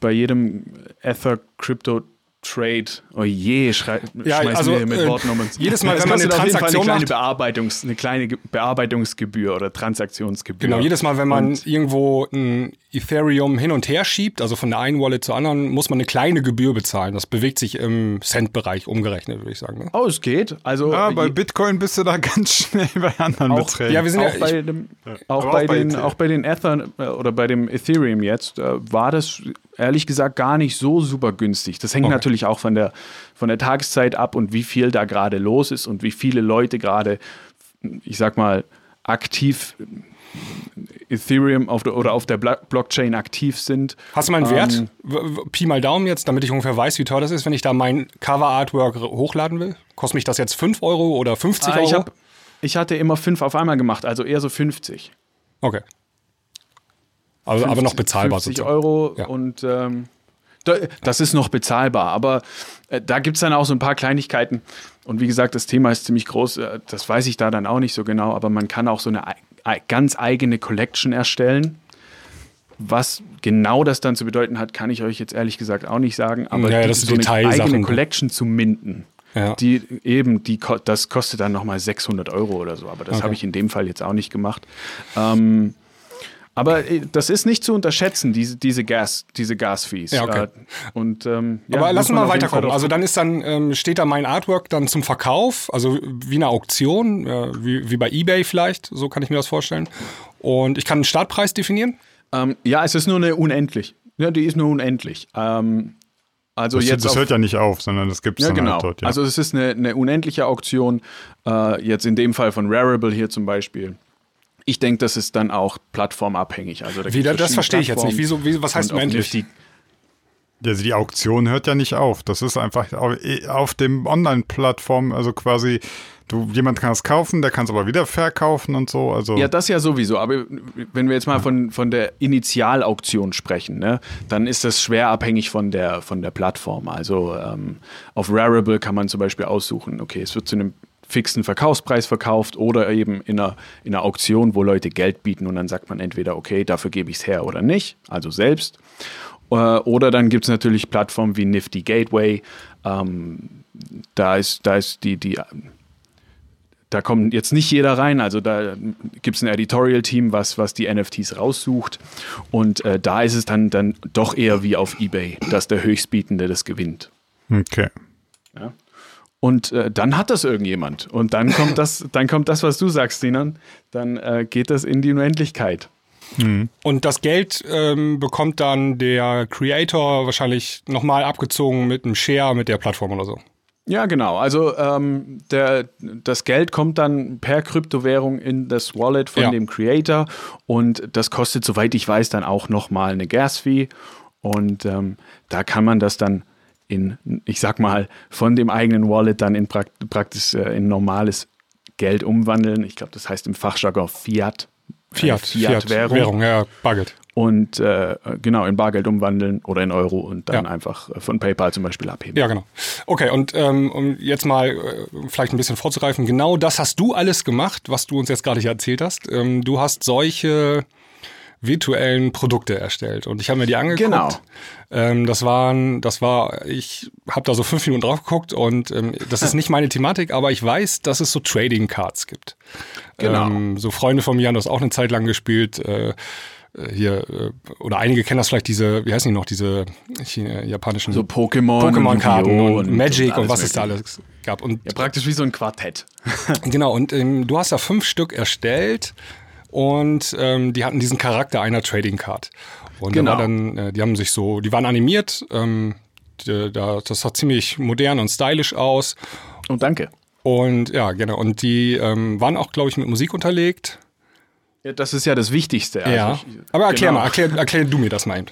bei jedem Ether Crypto Trade. Oh je, schrei, Ja, schmeißen also, wir hier mit äh, Worten um uns. jedes Mal, wenn man eine Transaktion eine kleine, Bearbeitungs, eine kleine Ge- Bearbeitungsgebühr oder Transaktionsgebühr. Genau, jedes Mal, wenn man Und- irgendwo ein Ethereum hin und her schiebt, also von der einen Wallet zur anderen, muss man eine kleine Gebühr bezahlen. Das bewegt sich im Cent-Bereich umgerechnet, würde ich sagen. Ne? Oh, es geht. Also Ja, bei je- Bitcoin bist du da ganz schnell bei anderen auch, Beträgen. Ja, wir sind auch ja, bei ich, dem, auch bei auch bei den, Ether. auch bei den Ether äh, oder bei dem Ethereum jetzt äh, war das ehrlich gesagt gar nicht so super günstig. Das hängt Okay. natürlich auch von der, von der Tageszeit ab und wie viel da gerade los ist und wie viele Leute gerade, ich sag mal, aktiv Ethereum auf der, oder auf der Blo Blockchain aktiv sind. Hast du mal einen Wert? W- Pi mal Daumen jetzt, damit ich ungefähr weiß, wie teuer das ist, wenn ich da mein Cover-Artwork hochladen will? Kostet mich das jetzt 5 Euro oder 50 Ah, Euro? ich, hab, ich hatte immer fünf auf einmal gemacht, also eher so 50. okay. Also, aber noch 50 bezahlbar 50 sozusagen. Euro Ja. und ähm, da, das ist noch bezahlbar, aber äh, da gibt es dann auch so ein paar Kleinigkeiten. Und wie gesagt, das Thema ist ziemlich groß, äh, das weiß ich da dann auch nicht so genau, aber man kann auch so eine ei- ei- ganz eigene Collection erstellen. Was genau das dann zu bedeuten hat, kann ich euch jetzt ehrlich gesagt auch nicht sagen. Aber Ja, die- so eine eigene Collection zu minden, Ja. die eben, die, das kostet dann nochmal 600 Euro oder so. Aber das Okay. habe ich in dem Fall jetzt auch nicht gemacht. Ähm, aber äh, das ist nicht zu unterschätzen, diese, diese Gas, diese Gasfees. Ja, okay. Äh, Und, ähm, ja, Aber lass uns mal weiterkommen. Also dann ist dann, ähm, steht da mein Artwork dann zum Verkauf, also wie eine Auktion, äh, wie, wie bei Ebay vielleicht, so kann ich mir das vorstellen. Und ich kann einen Startpreis definieren. ähm, ja, es ist nur eine unendlich. Ja, die ist nur unendlich. Ähm, also Das, jetzt das auf, hört ja nicht auf, sondern das gibt es Ja, dann genau. halt dort. Ja. Also es ist eine, eine unendliche Auktion, äh, jetzt in dem Fall von Rarible hier zum Beispiel. Ich denke, das ist dann auch plattformabhängig. Also da Wie, gibt's das verstehe ich jetzt nicht. Wieso, wie, was heißt auf unendlich? Nifty- Also die Auktion hört ja nicht auf. Das ist einfach au- auf dem Online-Plattform, also quasi, du, jemand kann es kaufen, der kann es aber wieder verkaufen und so. Also Ja, das ja sowieso. Aber wenn wir jetzt mal von, von der Initialauktion sprechen, ne, dann ist das schwer abhängig von der, von der Plattform. Also ähm, auf Rarible kann man zum Beispiel aussuchen, okay, es wird zu einem fixen Verkaufspreis verkauft oder eben in einer, in einer Auktion, wo Leute Geld bieten und dann sagt man entweder, okay, dafür gebe ich es her oder nicht, also selbst. Äh, Oder dann gibt es natürlich Plattformen wie Nifty Gateway. Ähm, da ist, da ist die, die da kommt jetzt nicht jeder rein. Also da gibt es ein Editorial-Team, was, was die NFTs raussucht. Und äh, da ist es dann, dann doch eher wie auf Ebay, dass der Höchstbietende das gewinnt. okay. Und äh, dann hat das irgendjemand. Und dann kommt das, dann kommt das, was du sagst, Sinan. Dann äh, geht das in die Unendlichkeit. Und das Geld ähm, bekommt dann der Creator wahrscheinlich nochmal abgezogen mit einem Share mit der Plattform oder so. Ja, genau. Also ähm, der, das Geld kommt dann per Kryptowährung in das Wallet von Ja. dem Creator und das kostet, soweit ich weiß, dann auch nochmal eine Gas-Fee. Und ähm, da kann man das dann in, ich sag mal, von dem eigenen Wallet dann in prakt praktisch äh, in normales Geld umwandeln. Ich glaube, das heißt im Fachjargon Fiat. Fiat, Äh, Fiat-Währung. Währung, ja, Bargeld. Und äh, genau, in Bargeld umwandeln oder in Euro und dann Ja. einfach äh, von PayPal zum Beispiel abheben. Ja, genau. Okay, und ähm, um jetzt mal äh, vielleicht ein bisschen vorzugreifen, genau das hast du alles gemacht, was du uns jetzt gerade hier erzählt hast. Ähm, du hast solche virtuellen Produkte erstellt und ich habe mir die angeguckt. Genau. Ähm, das waren, das war, ich habe da so fünf Minuten drauf geguckt und ähm, das ist nicht meine Thematik, aber ich weiß, dass es so Trading Cards gibt. Genau. Ähm, so Freunde von mir haben das auch eine Zeit lang gespielt. Äh, äh, hier, äh, oder einige kennen das vielleicht, diese, wie heißen die noch, diese China, japanischen So Pokémon, Pokémon-Karten Yu-Gi-Oh! und, Magic und, was es da alles gab. Und Ja, praktisch wie so ein Quartett. genau, und ähm, du hast da fünf Stück erstellt und ähm, die hatten diesen Charakter einer Trading Card. Und Genau. da dann, äh, die haben sich so, die waren animiert, ähm, die, da, das sah ziemlich modern und stylisch aus. Und danke. Und ja, genau. Und die ähm, waren auch, glaube ich, mit Musik unterlegt. Ja, das ist ja das Wichtigste. Also ja. ich- Aber erklär genau. mal, erklär, erklär du mir das mal eben.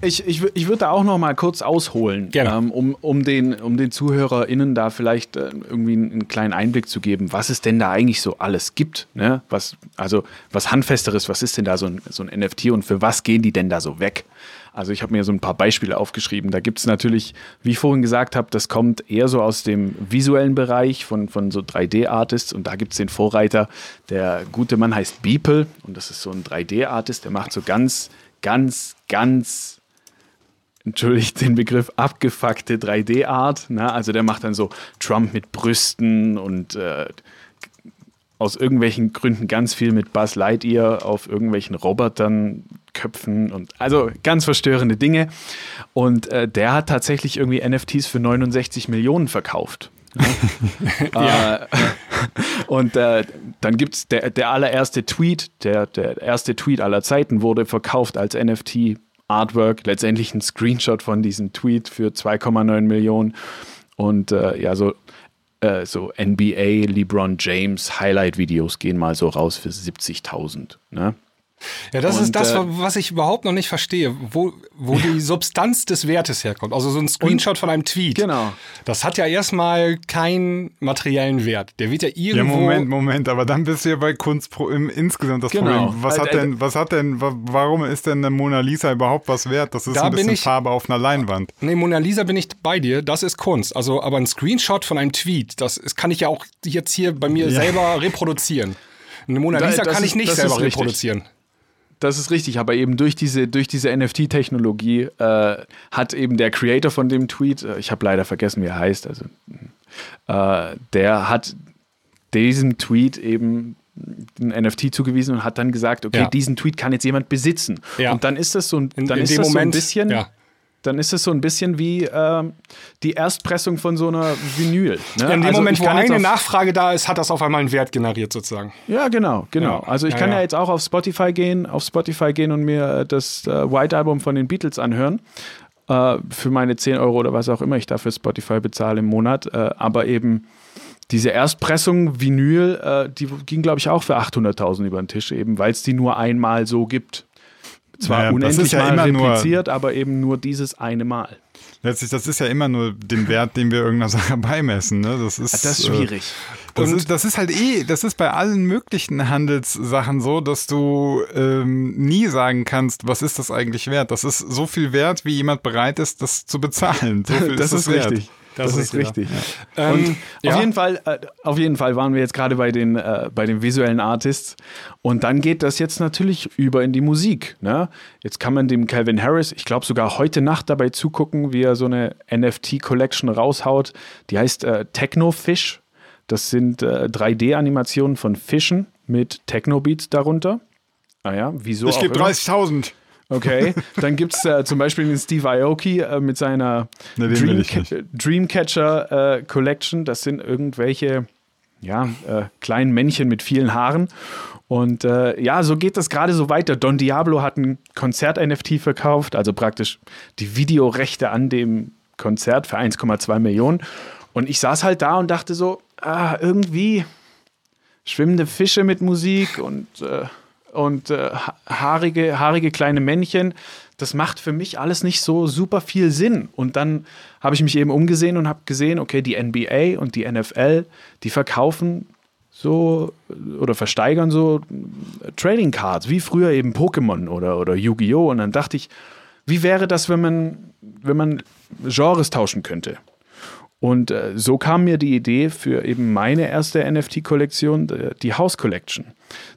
Ich, ich, ich würde da auch noch mal kurz ausholen. Ähm, um, um, den, um den ZuhörerInnen da vielleicht äh, irgendwie einen, einen kleinen Einblick zu geben, was es denn da eigentlich so alles gibt. Ne? Was, also was Handfesteres, was ist denn da so ein, so ein NFT und für was gehen die denn da so weg? Also ich habe mir so ein paar Beispiele aufgeschrieben. Da gibt es natürlich, wie ich vorhin gesagt habe, das kommt eher so aus dem visuellen Bereich von, von so 3D-Artists und da gibt es den Vorreiter. Der gute Mann heißt Beeple und das ist so ein 3D-Artist, der macht so ganz, ganz, ganz entschuldigt den Begriff, abgefuckte 3D-Art. Ne? Also der macht dann so Trump mit Brüsten und äh, aus irgendwelchen Gründen ganz viel mit Buzz Lightyear auf irgendwelchen Robotern, Köpfen und also ganz verstörende Dinge. Und äh, der hat tatsächlich irgendwie NFTs für 69 Millionen verkauft. äh, und äh, dann gibt es der, der allererste Tweet, der, der erste Tweet aller Zeiten wurde verkauft als NFT Artwork, letztendlich ein Screenshot von diesem Tweet für 2,9 Millionen. Und äh, ja, so äh, so NBA, LeBron James Highlight-Videos gehen mal so raus für 70.000. Ne? Ja, das Und, ist das, äh, was ich überhaupt noch nicht verstehe, wo, wo die Substanz des Wertes herkommt. Also so ein Screenshot von einem Tweet. Genau. Das hat ja erstmal keinen materiellen Wert. Der wird ja Ja, irgendwo. Moment, Moment, aber dann bist du ja bei Kunst pro, im, insgesamt das Genau. Problem. Was hat denn, was hat denn, wa- warum ist denn eine Mona Lisa überhaupt was wert? Das ist Da ein bin bisschen ich- Farbe auf einer Leinwand. Nee, Mona Lisa bin ich bei dir, das ist Kunst. Also, aber ein Screenshot von einem Tweet, das ist, kann ich ja auch jetzt hier bei mir selber reproduzieren. Eine Mona Da- Lisa das kann ich nicht das selber ist richtig. Das ist richtig, aber eben durch diese, durch diese NFT-Technologie äh, hat eben der Creator von dem Tweet, äh, ich habe leider vergessen, wie er heißt, also äh, der hat diesem Tweet eben ein NFT zugewiesen und hat dann gesagt, okay, Ja. diesen Tweet kann jetzt jemand besitzen. Ja. Und dann ist das so ein, In, dann in ist dem das Moment, so ein bisschen, ja. Dann ist es so ein bisschen wie ähm, die Erstpressung von so einer Vinyl. Ne? In dem Also Moment, wo eine Nachfrage da ist, hat das auf einmal einen Wert generiert sozusagen. Ja, genau, genau. Ja, Also ich ja, kann ja, ja. jetzt auch auf Spotify gehen, auf Spotify gehen und mir äh, das äh, White Album von den Beatles anhören. Äh, für meine 10 Euro oder was auch immer ich dafür Spotify bezahle im Monat. Äh, aber eben diese Erstpressung Vinyl, äh, die ging, glaube ich, auch für 800.000 über den Tisch, eben weil es die nur einmal so gibt. Zwar Naja, das unendlich ja mal immer nur- repliziert, aber eben nur dieses eine Mal. Letztlich, das ist ja immer nur den Wert, den wir irgendeiner Sache beimessen. Ne? Das ist, Das ist äh, schwierig. Das ist, das ist halt eh, das ist bei allen möglichen Handelssachen so, dass du ähm, nie sagen kannst, was ist das eigentlich wert. Das ist so viel wert, wie jemand bereit ist, das zu bezahlen. So viel das ist, ist es wert. richtig. Das, ist richtig. Ähm, Und ja. auf jeden Fall, äh, auf jeden Fall waren wir jetzt gerade bei den, äh, bei den visuellen Artists. Und dann geht das jetzt natürlich über in die Musik. Ne? Jetzt kann man dem Calvin Harris, ich glaube sogar heute Nacht dabei zugucken, wie er so eine NFT-Collection raushaut. Die heißt äh, Technofish. Das sind äh, 3D-Animationen von Fischen mit Techno-Beats darunter. Ah ja, wieso Ich gebe immer. 30.000. Okay, dann gibt es äh, zum Beispiel den Steve Aoki äh, mit seiner Ne, Dreamca-. Dreamcatcher äh, Collection. Das sind irgendwelche ja, äh, kleinen Männchen mit vielen Haaren. Und äh, ja, so geht das gerade so weiter. Don Diablo hat ein Konzert-NFT verkauft, also praktisch die Videorechte an dem Konzert für 1,2 Millionen. Und ich saß halt da und dachte so, ah, irgendwie schwimmende Fische mit Musik und, äh, und äh, ha- haarige, haarige kleine Männchen. Das macht für mich alles nicht so super viel Sinn. Und dann habe ich mich eben umgesehen und habe gesehen, okay, die NBA und die NFL, die verkaufen so oder versteigern so äh, Trading Cards, wie früher eben Pokémon oder, oder Yu-Gi-Oh! Und dann dachte ich, wie wäre das, wenn man, wenn man Genres tauschen könnte? Und äh, so kam mir die Idee für eben meine erste NFT-Kollektion, äh, die House Collection.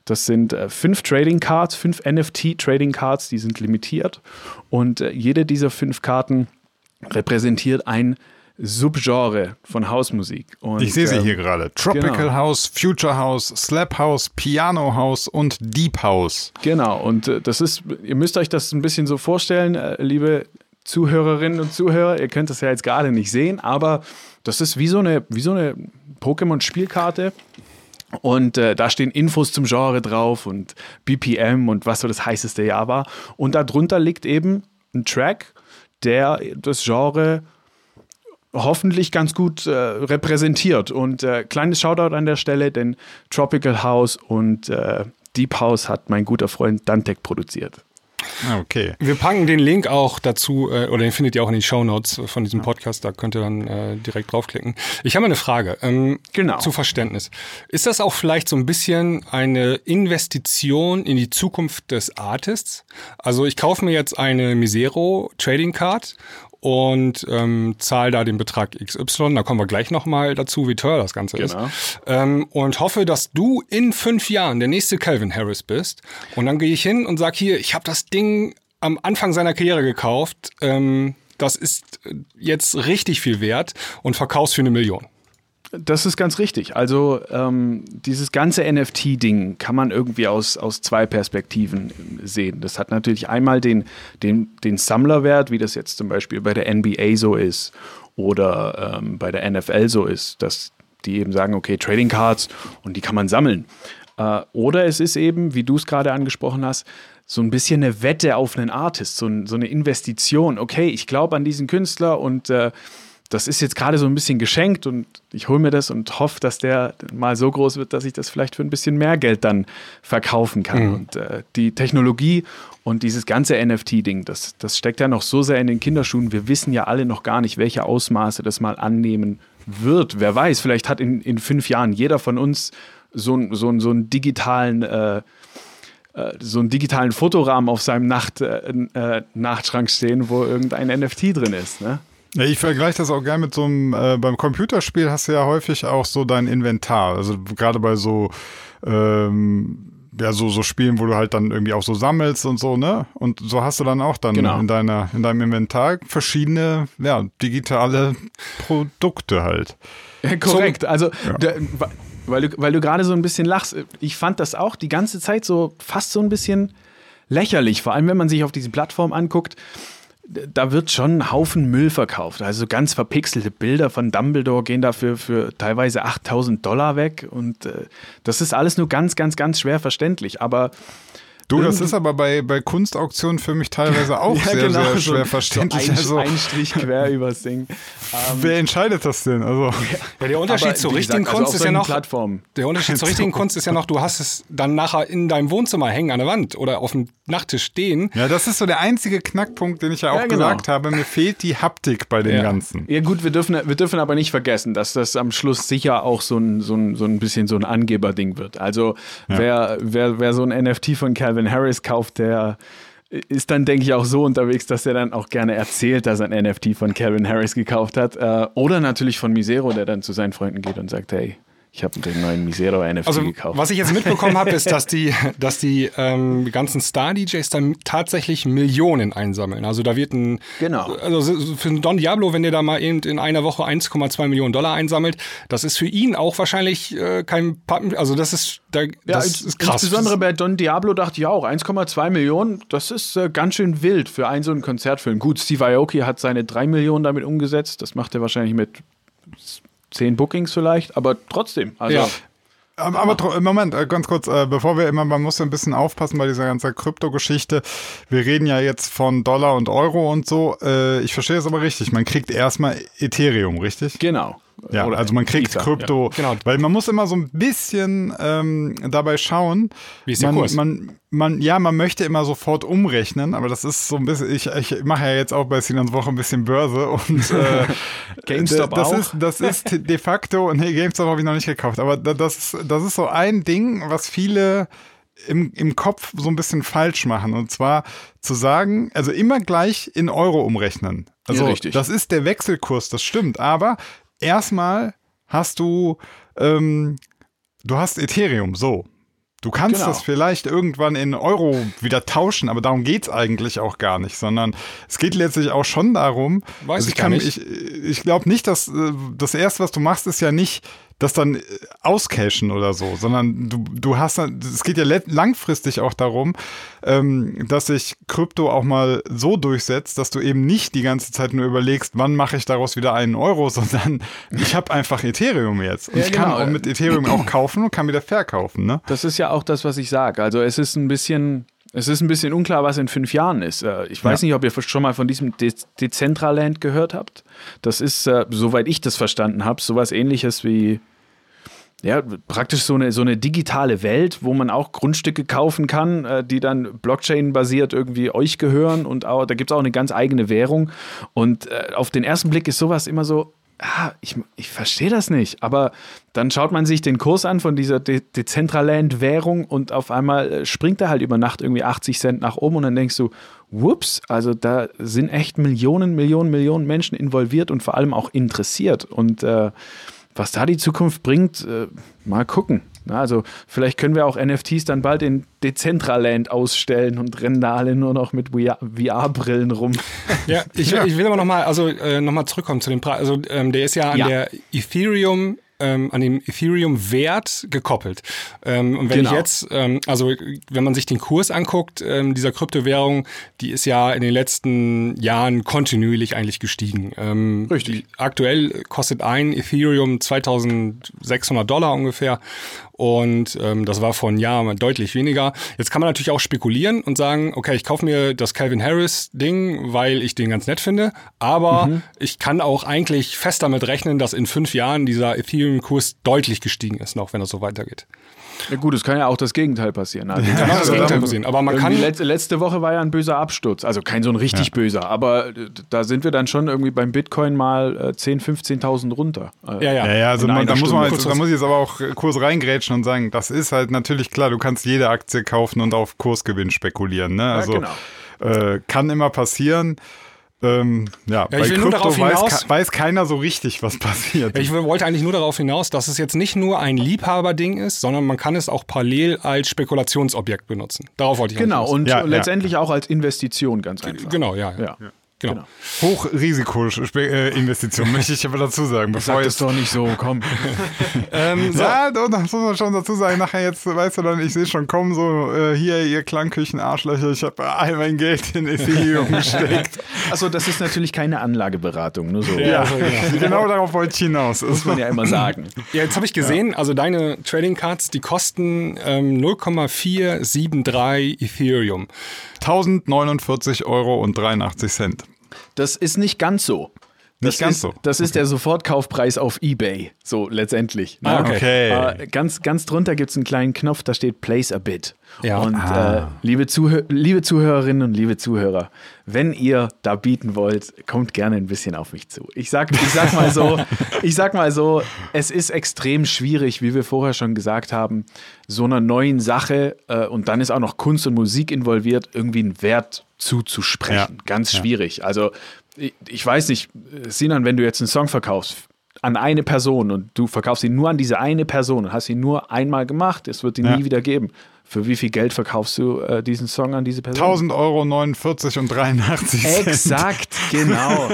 Das sind äh, fünf Trading Cards, fünf NFT-Trading Cards, die sind limitiert. Und äh, jede dieser fünf Karten repräsentiert ein Subgenre von Hausmusik. Und, Ich sehe sie ähm, hier gerade. Tropical genau. House, Future House, Slap House, Piano House und Deep House. Genau, und äh, das ist, ihr müsst euch das ein bisschen so vorstellen, äh, liebe Zuhörerinnen und Zuhörer, ihr könnt das ja jetzt gerade nicht sehen, aber das ist wie so eine, so eine Pokémon-Spielkarte. Und äh, da stehen Infos zum Genre drauf und BPM und was so das heißeste Jahr war. Und darunter liegt eben ein Track, der das Genre hoffentlich ganz gut äh, repräsentiert. Und äh, kleines Shoutout an der Stelle, denn Tropical House und äh, Deep House hat mein guter Freund Dantec produziert. Ah, Okay. Wir packen den Link auch dazu, äh, oder den findet ihr auch in den Shownotes von diesem Podcast, da könnt ihr dann äh, direkt draufklicken. Ich habe eine Frage. Ähm, Genau. Zu Verständnis. Ist das auch vielleicht so ein bisschen eine Investition in die Zukunft des Artists? Also ich kaufe mir jetzt eine Misero Trading Card und ähm, zahle da den Betrag XY. Da kommen wir gleich nochmal dazu, wie teuer das Ganze Genau. ist. Ähm, und hoffe, dass du in fünf Jahren der nächste Calvin Harris bist. Und dann gehe ich hin und sag hier, ich habe das Ding am Anfang seiner Karriere gekauft. Ähm, das ist äh, jetzt richtig viel wert und verkaufst für eine Million. Das ist ganz richtig. Also ähm, dieses ganze NFT-Ding kann man irgendwie aus, aus zwei Perspektiven sehen. Das hat natürlich einmal den, den, den Sammlerwert, wie das jetzt zum Beispiel bei der NBA so ist oder ähm, bei der NFL so ist, dass die eben sagen, okay, Trading Cards und die kann man sammeln. Äh, oder es ist eben, wie du es gerade angesprochen hast, so ein bisschen eine Wette auf einen Artist, so, ein, so eine Investition. Okay, ich glaube an diesen Künstler und äh, das ist jetzt gerade so ein bisschen geschenkt und ich hole mir das und hoffe, dass der mal so groß wird, dass ich das vielleicht für ein bisschen mehr Geld dann verkaufen kann. Mhm. Und äh, die Technologie und dieses ganze NFT-Ding, das, das steckt ja noch so sehr in den Kinderschuhen. Wir wissen ja alle noch gar nicht, welche Ausmaße das mal annehmen wird. Wer weiß, vielleicht hat in, in fünf Jahren jeder von uns so, so, so einen digitalen äh, äh, so einen digitalen Fotorahmen auf seinem Nacht, äh, äh, Nachtschrank stehen, wo irgendein NFT drin ist. Ne? Ja, ich vergleiche das auch gerne mit so einem, äh, beim Computerspiel hast du ja häufig auch so dein Inventar. Also gerade bei so, ähm, ja, so, so Spielen, wo du halt dann irgendwie auch so sammelst und so, ne? Und so hast du dann auch dann Genau. in deiner, in deinem Inventar verschiedene, ja, digitale Produkte halt. Ja, korrekt. Also, Ja. der, weil du, weil du gerade so ein bisschen lachst, ich fand das auch die ganze Zeit so fast so ein bisschen lächerlich. Vor allem, wenn man sich auf diese Plattform anguckt, da wird schon ein Haufen Müll verkauft. Also ganz verpixelte Bilder von Dumbledore gehen dafür für teilweise 8000 Dollar weg. Und äh, das ist alles nur ganz, ganz, ganz schwer verständlich. Aber Du, das ist aber bei, bei Kunstauktionen für mich teilweise auch sehr, sehr genau, so- schwer verständlich. So ein, also, ein Strich quer übers Ding. wer entscheidet das denn? Also, Ja, der Unterschied Aber zur richtigen gesagt, also Kunst auf ist ja noch. Plattformen. Der Unterschied zur richtigen Kunst ist ja noch, du hast es dann nachher in deinem Wohnzimmer hängen an der Wand oder auf dem Nachttisch stehen. ja, das ist so der einzige Knackpunkt, den ich ja auch Ja, genau. gesagt habe. Mir fehlt die Haptik bei dem Ja. Ganzen. Ja gut, wir dürfen, wir dürfen aber nicht vergessen, dass das am Schluss sicher auch so ein, so ein, so ein bisschen so ein Angeberding wird. Also wer, wer, wer so ein NFT von Calvin Harris kauft, der ist dann, denke ich, auch so unterwegs, dass er dann auch gerne erzählt, dass er ein NFT von Calvin Harris gekauft hat. Äh, Oder natürlich von Misero, der dann zu seinen Freunden geht und sagt, hey, ich habe den neuen Misero NFT Also, gekauft. was ich jetzt mitbekommen habe, ist, dass die, dass die ähm, ganzen Star-DJs dann tatsächlich Millionen einsammeln. Also da wird ein, Genau. also so- für einen Don Diablo, wenn der da mal eben in einer Woche 1,2 Millionen Dollar einsammelt, das ist für ihn auch wahrscheinlich äh, kein, Pappen- also das ist, da, Ja, das ist krass. Insbesondere bei Don Diablo dachte ich auch, 1,2 Millionen, das ist äh, ganz schön wild für einen so einen Konzertfilm. Gut, Steve Aoki hat seine 3 Millionen damit umgesetzt, das macht er wahrscheinlich mit 10 Bookings vielleicht, aber trotzdem. Also, Ja. Aber, aber tro- Moment, äh, ganz kurz, äh, bevor wir immer, man muss ja ein bisschen aufpassen bei dieser ganzen Krypto-Geschichte. Wir reden ja jetzt von Dollar und Euro und so. Äh, ich verstehe es aber richtig. Man kriegt erstmal Ethereum, richtig? Genau. Ja, Oder also man kriegt Ether, Krypto, Genau. weil man muss immer so ein bisschen ähm, dabei schauen. Wie ist der man, Kurs? Man, man, ja, man möchte immer sofort umrechnen, aber das ist so ein bisschen, ich, ich mache ja jetzt auch bei Sinans Woche ein bisschen Börse und äh, GameStop das auch? Ist, das ist de facto, nee, GameStop habe ich noch nicht gekauft, aber da- das ist, das ist so ein Ding, was viele im, im Kopf so ein bisschen falsch machen. Und zwar zu sagen, also immer gleich in Euro umrechnen. Also Ja, richtig. das ist der Wechselkurs, das stimmt. Aber erstmal hast du, ähm, du hast Ethereum, so. Du kannst Genau. das vielleicht irgendwann in Euro wieder tauschen, aber darum geht's eigentlich auch gar nicht, sondern es geht letztlich auch schon darum, Weiß also ich gar nicht. Ich, ich glaube nicht, dass äh, das erste, was du machst, ist ja nicht das dann äh, auscashen oder so, sondern du, du hast dann, es geht ja langfristig auch darum, ähm, dass sich Krypto auch mal so durchsetzt, dass du eben nicht die ganze Zeit nur überlegst, wann mache ich daraus wieder einen Euro, sondern ich habe einfach Ethereum jetzt. Und Ja, ich kann genau. auch mit Ethereum auch kaufen und kann wieder verkaufen, ne? Das ist ja auch das, was ich sage. Also es ist ein bisschen, es ist ein bisschen unklar, was in fünf Jahren ist. Äh, Ich weiß Ja. nicht, ob ihr schon mal von diesem De Decentraland gehört habt. Das ist, äh, soweit ich das verstanden habe, sowas ähnliches wie ja, praktisch so eine, so eine digitale Welt, wo man auch Grundstücke kaufen kann, äh, die dann Blockchain-basiert irgendwie euch gehören und auch, da gibt es auch eine ganz eigene Währung. Und äh, auf den ersten Blick ist sowas immer so, ah, ich, ich verstehe das nicht. Aber dann schaut man sich den Kurs an von dieser De Decentraland-Währung und auf einmal äh, springt er halt über Nacht irgendwie 80 Cent nach oben und dann denkst du, whoops, also da sind echt Millionen, Millionen, Millionen Menschen involviert und vor allem auch interessiert. Und äh, was da die Zukunft bringt, äh, mal gucken. Na, also vielleicht können wir auch NFTs dann bald in Decentraland ausstellen und rennen da alle nur noch mit VR-Brillen rum. Ja, ich, ich will aber nochmal, also äh, nochmal zurückkommen zu dem Preis. Also ähm, der ist ja an Ja. der Ethereum, ähm, an dem Ethereum-Wert gekoppelt. Ähm, und wenn Genau. ich jetzt, ähm, also wenn man sich den Kurs anguckt, ähm, dieser Kryptowährung, die ist ja in den letzten Jahren kontinuierlich eigentlich gestiegen. Ähm, Richtig. Die, aktuell kostet ein Ethereum 2600 Dollar ungefähr. Und ähm, das war vor einem Jahr deutlich weniger. Jetzt kann man natürlich auch spekulieren und sagen, okay, ich kaufe mir das Calvin Harris Ding, weil ich den ganz nett finde. Aber mhm. ich kann auch eigentlich fest damit rechnen, dass in fünf Jahren dieser Ethereum-Kurs deutlich gestiegen ist, noch wenn das so weitergeht. Ja gut, es kann ja auch das Gegenteil passieren. Also ja, das also Gegenteil passieren. Aber man kann letzte, letzte Woche war ja ein böser Absturz, also kein so ein richtig ja. böser, aber äh, da sind wir dann schon irgendwie beim Bitcoin mal 10, äh, 15.000 runter. Äh, ja, ja. ja, ja also man, da, muss man jetzt, da muss ich jetzt aber auch Kurs reingrätschen und sagen, das ist halt natürlich klar, du kannst jede Aktie kaufen und auf Kursgewinn spekulieren. Ne? Also ja, genau. äh, kann immer passieren. Ähm, ja, ja bei Krypto weiß, weiß, keiner so richtig, was passiert. Ja, ich wollte eigentlich nur darauf hinaus, dass es jetzt nicht nur ein Liebhaberding ist, sondern man kann es auch parallel als Spekulationsobjekt benutzen. Darauf wollte ich Genau, und ja, letztendlich auch als Investition ganz einfach. Genau, ja. ja. Genau. genau. Hochrisikoinvestition äh, möchte ich aber dazu sagen. Bevor Sag das doch nicht so, komm. ähm, so. Ja, das muss man schon dazu sagen. Nachher jetzt, weißt du dann, ich sehe schon kommen, so äh, hier, ihr Klangküchen-Arschlöcher, ich habe all mein Geld in Ethereum gesteckt. Achso, das ist natürlich keine Anlageberatung, nur so. Ja, ja. genau. genau darauf wollte ich hinaus. Muss man ja immer sagen. Ja, jetzt habe ich gesehen, also deine Trading Cards, die kosten ähm, 0,473 Ethereum. 1049 Euro und 83 Cent. Das ist nicht ganz so. Das nicht ganz ist, so. Das ist der Sofortkaufpreis auf Ebay, so letztendlich. Ne? Ah, okay. okay. Äh, ganz, ganz drunter gibt es einen kleinen Knopf, da steht Place a Bid. Ja. Und ah. äh, liebe, Zuhör liebe Zuhörerinnen und liebe Zuhörer, wenn ihr da bieten wollt, kommt gerne ein bisschen auf mich zu. Ich sag, ich sag mal so, ich sag mal so, es ist extrem schwierig, wie wir vorher schon gesagt haben, so einer neuen Sache äh, und dann ist auch noch Kunst und Musik involviert, irgendwie einen Wert zuzusprechen. Ja. Ganz schwierig. Ja. Also ich, ich weiß nicht, Sinan, wenn du jetzt einen Song verkaufst an eine Person und du verkaufst ihn nur an diese eine Person und hast ihn nur einmal gemacht, es wird ihn ja. nie wieder geben. Für wie viel Geld verkaufst du äh, diesen Song an diese Person? 1000 Euro 49 und 83 Cent. Exakt, genau.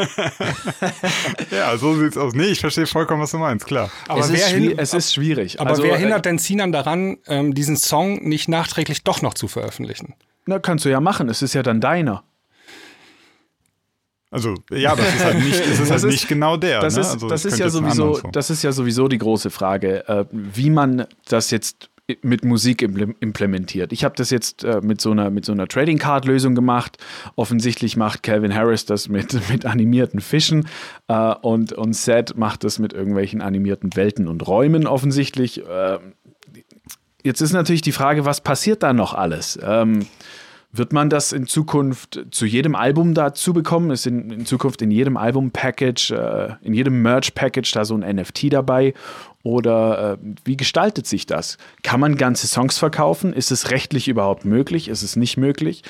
ja, so sieht's aus. Nee, ich verstehe vollkommen, was du meinst, klar. Aber es, ist, es ist schwierig. Aber also, wer äh, hindert denn Sinan daran, ähm, diesen Song nicht nachträglich doch noch zu veröffentlichen? Na, kannst du ja machen. Es ist ja dann deiner. Also ja, das ist halt nicht, ist halt nicht genau der. Das ne? ist, also, das ist ja sowieso, das ist ja sowieso die große Frage, äh, wie man das jetzt mit Musik implementiert. Ich habe das jetzt äh, mit so einer, mit so einer Trading Card Lösung gemacht. Offensichtlich macht Calvin Harris das mit, mit animierten Fischen äh, und, und Seth macht das mit irgendwelchen animierten Welten und Räumen offensichtlich. Äh, jetzt ist natürlich die Frage, was passiert da noch alles? Ähm, wird man das in Zukunft zu jedem Album dazu bekommen? Ist in, in Zukunft in jedem Album-Package, äh, in jedem Merch-Package da so ein NFT dabei? Oder äh, wie gestaltet sich das? Kann man ganze Songs verkaufen? Ist es rechtlich überhaupt möglich? Ist es nicht möglich?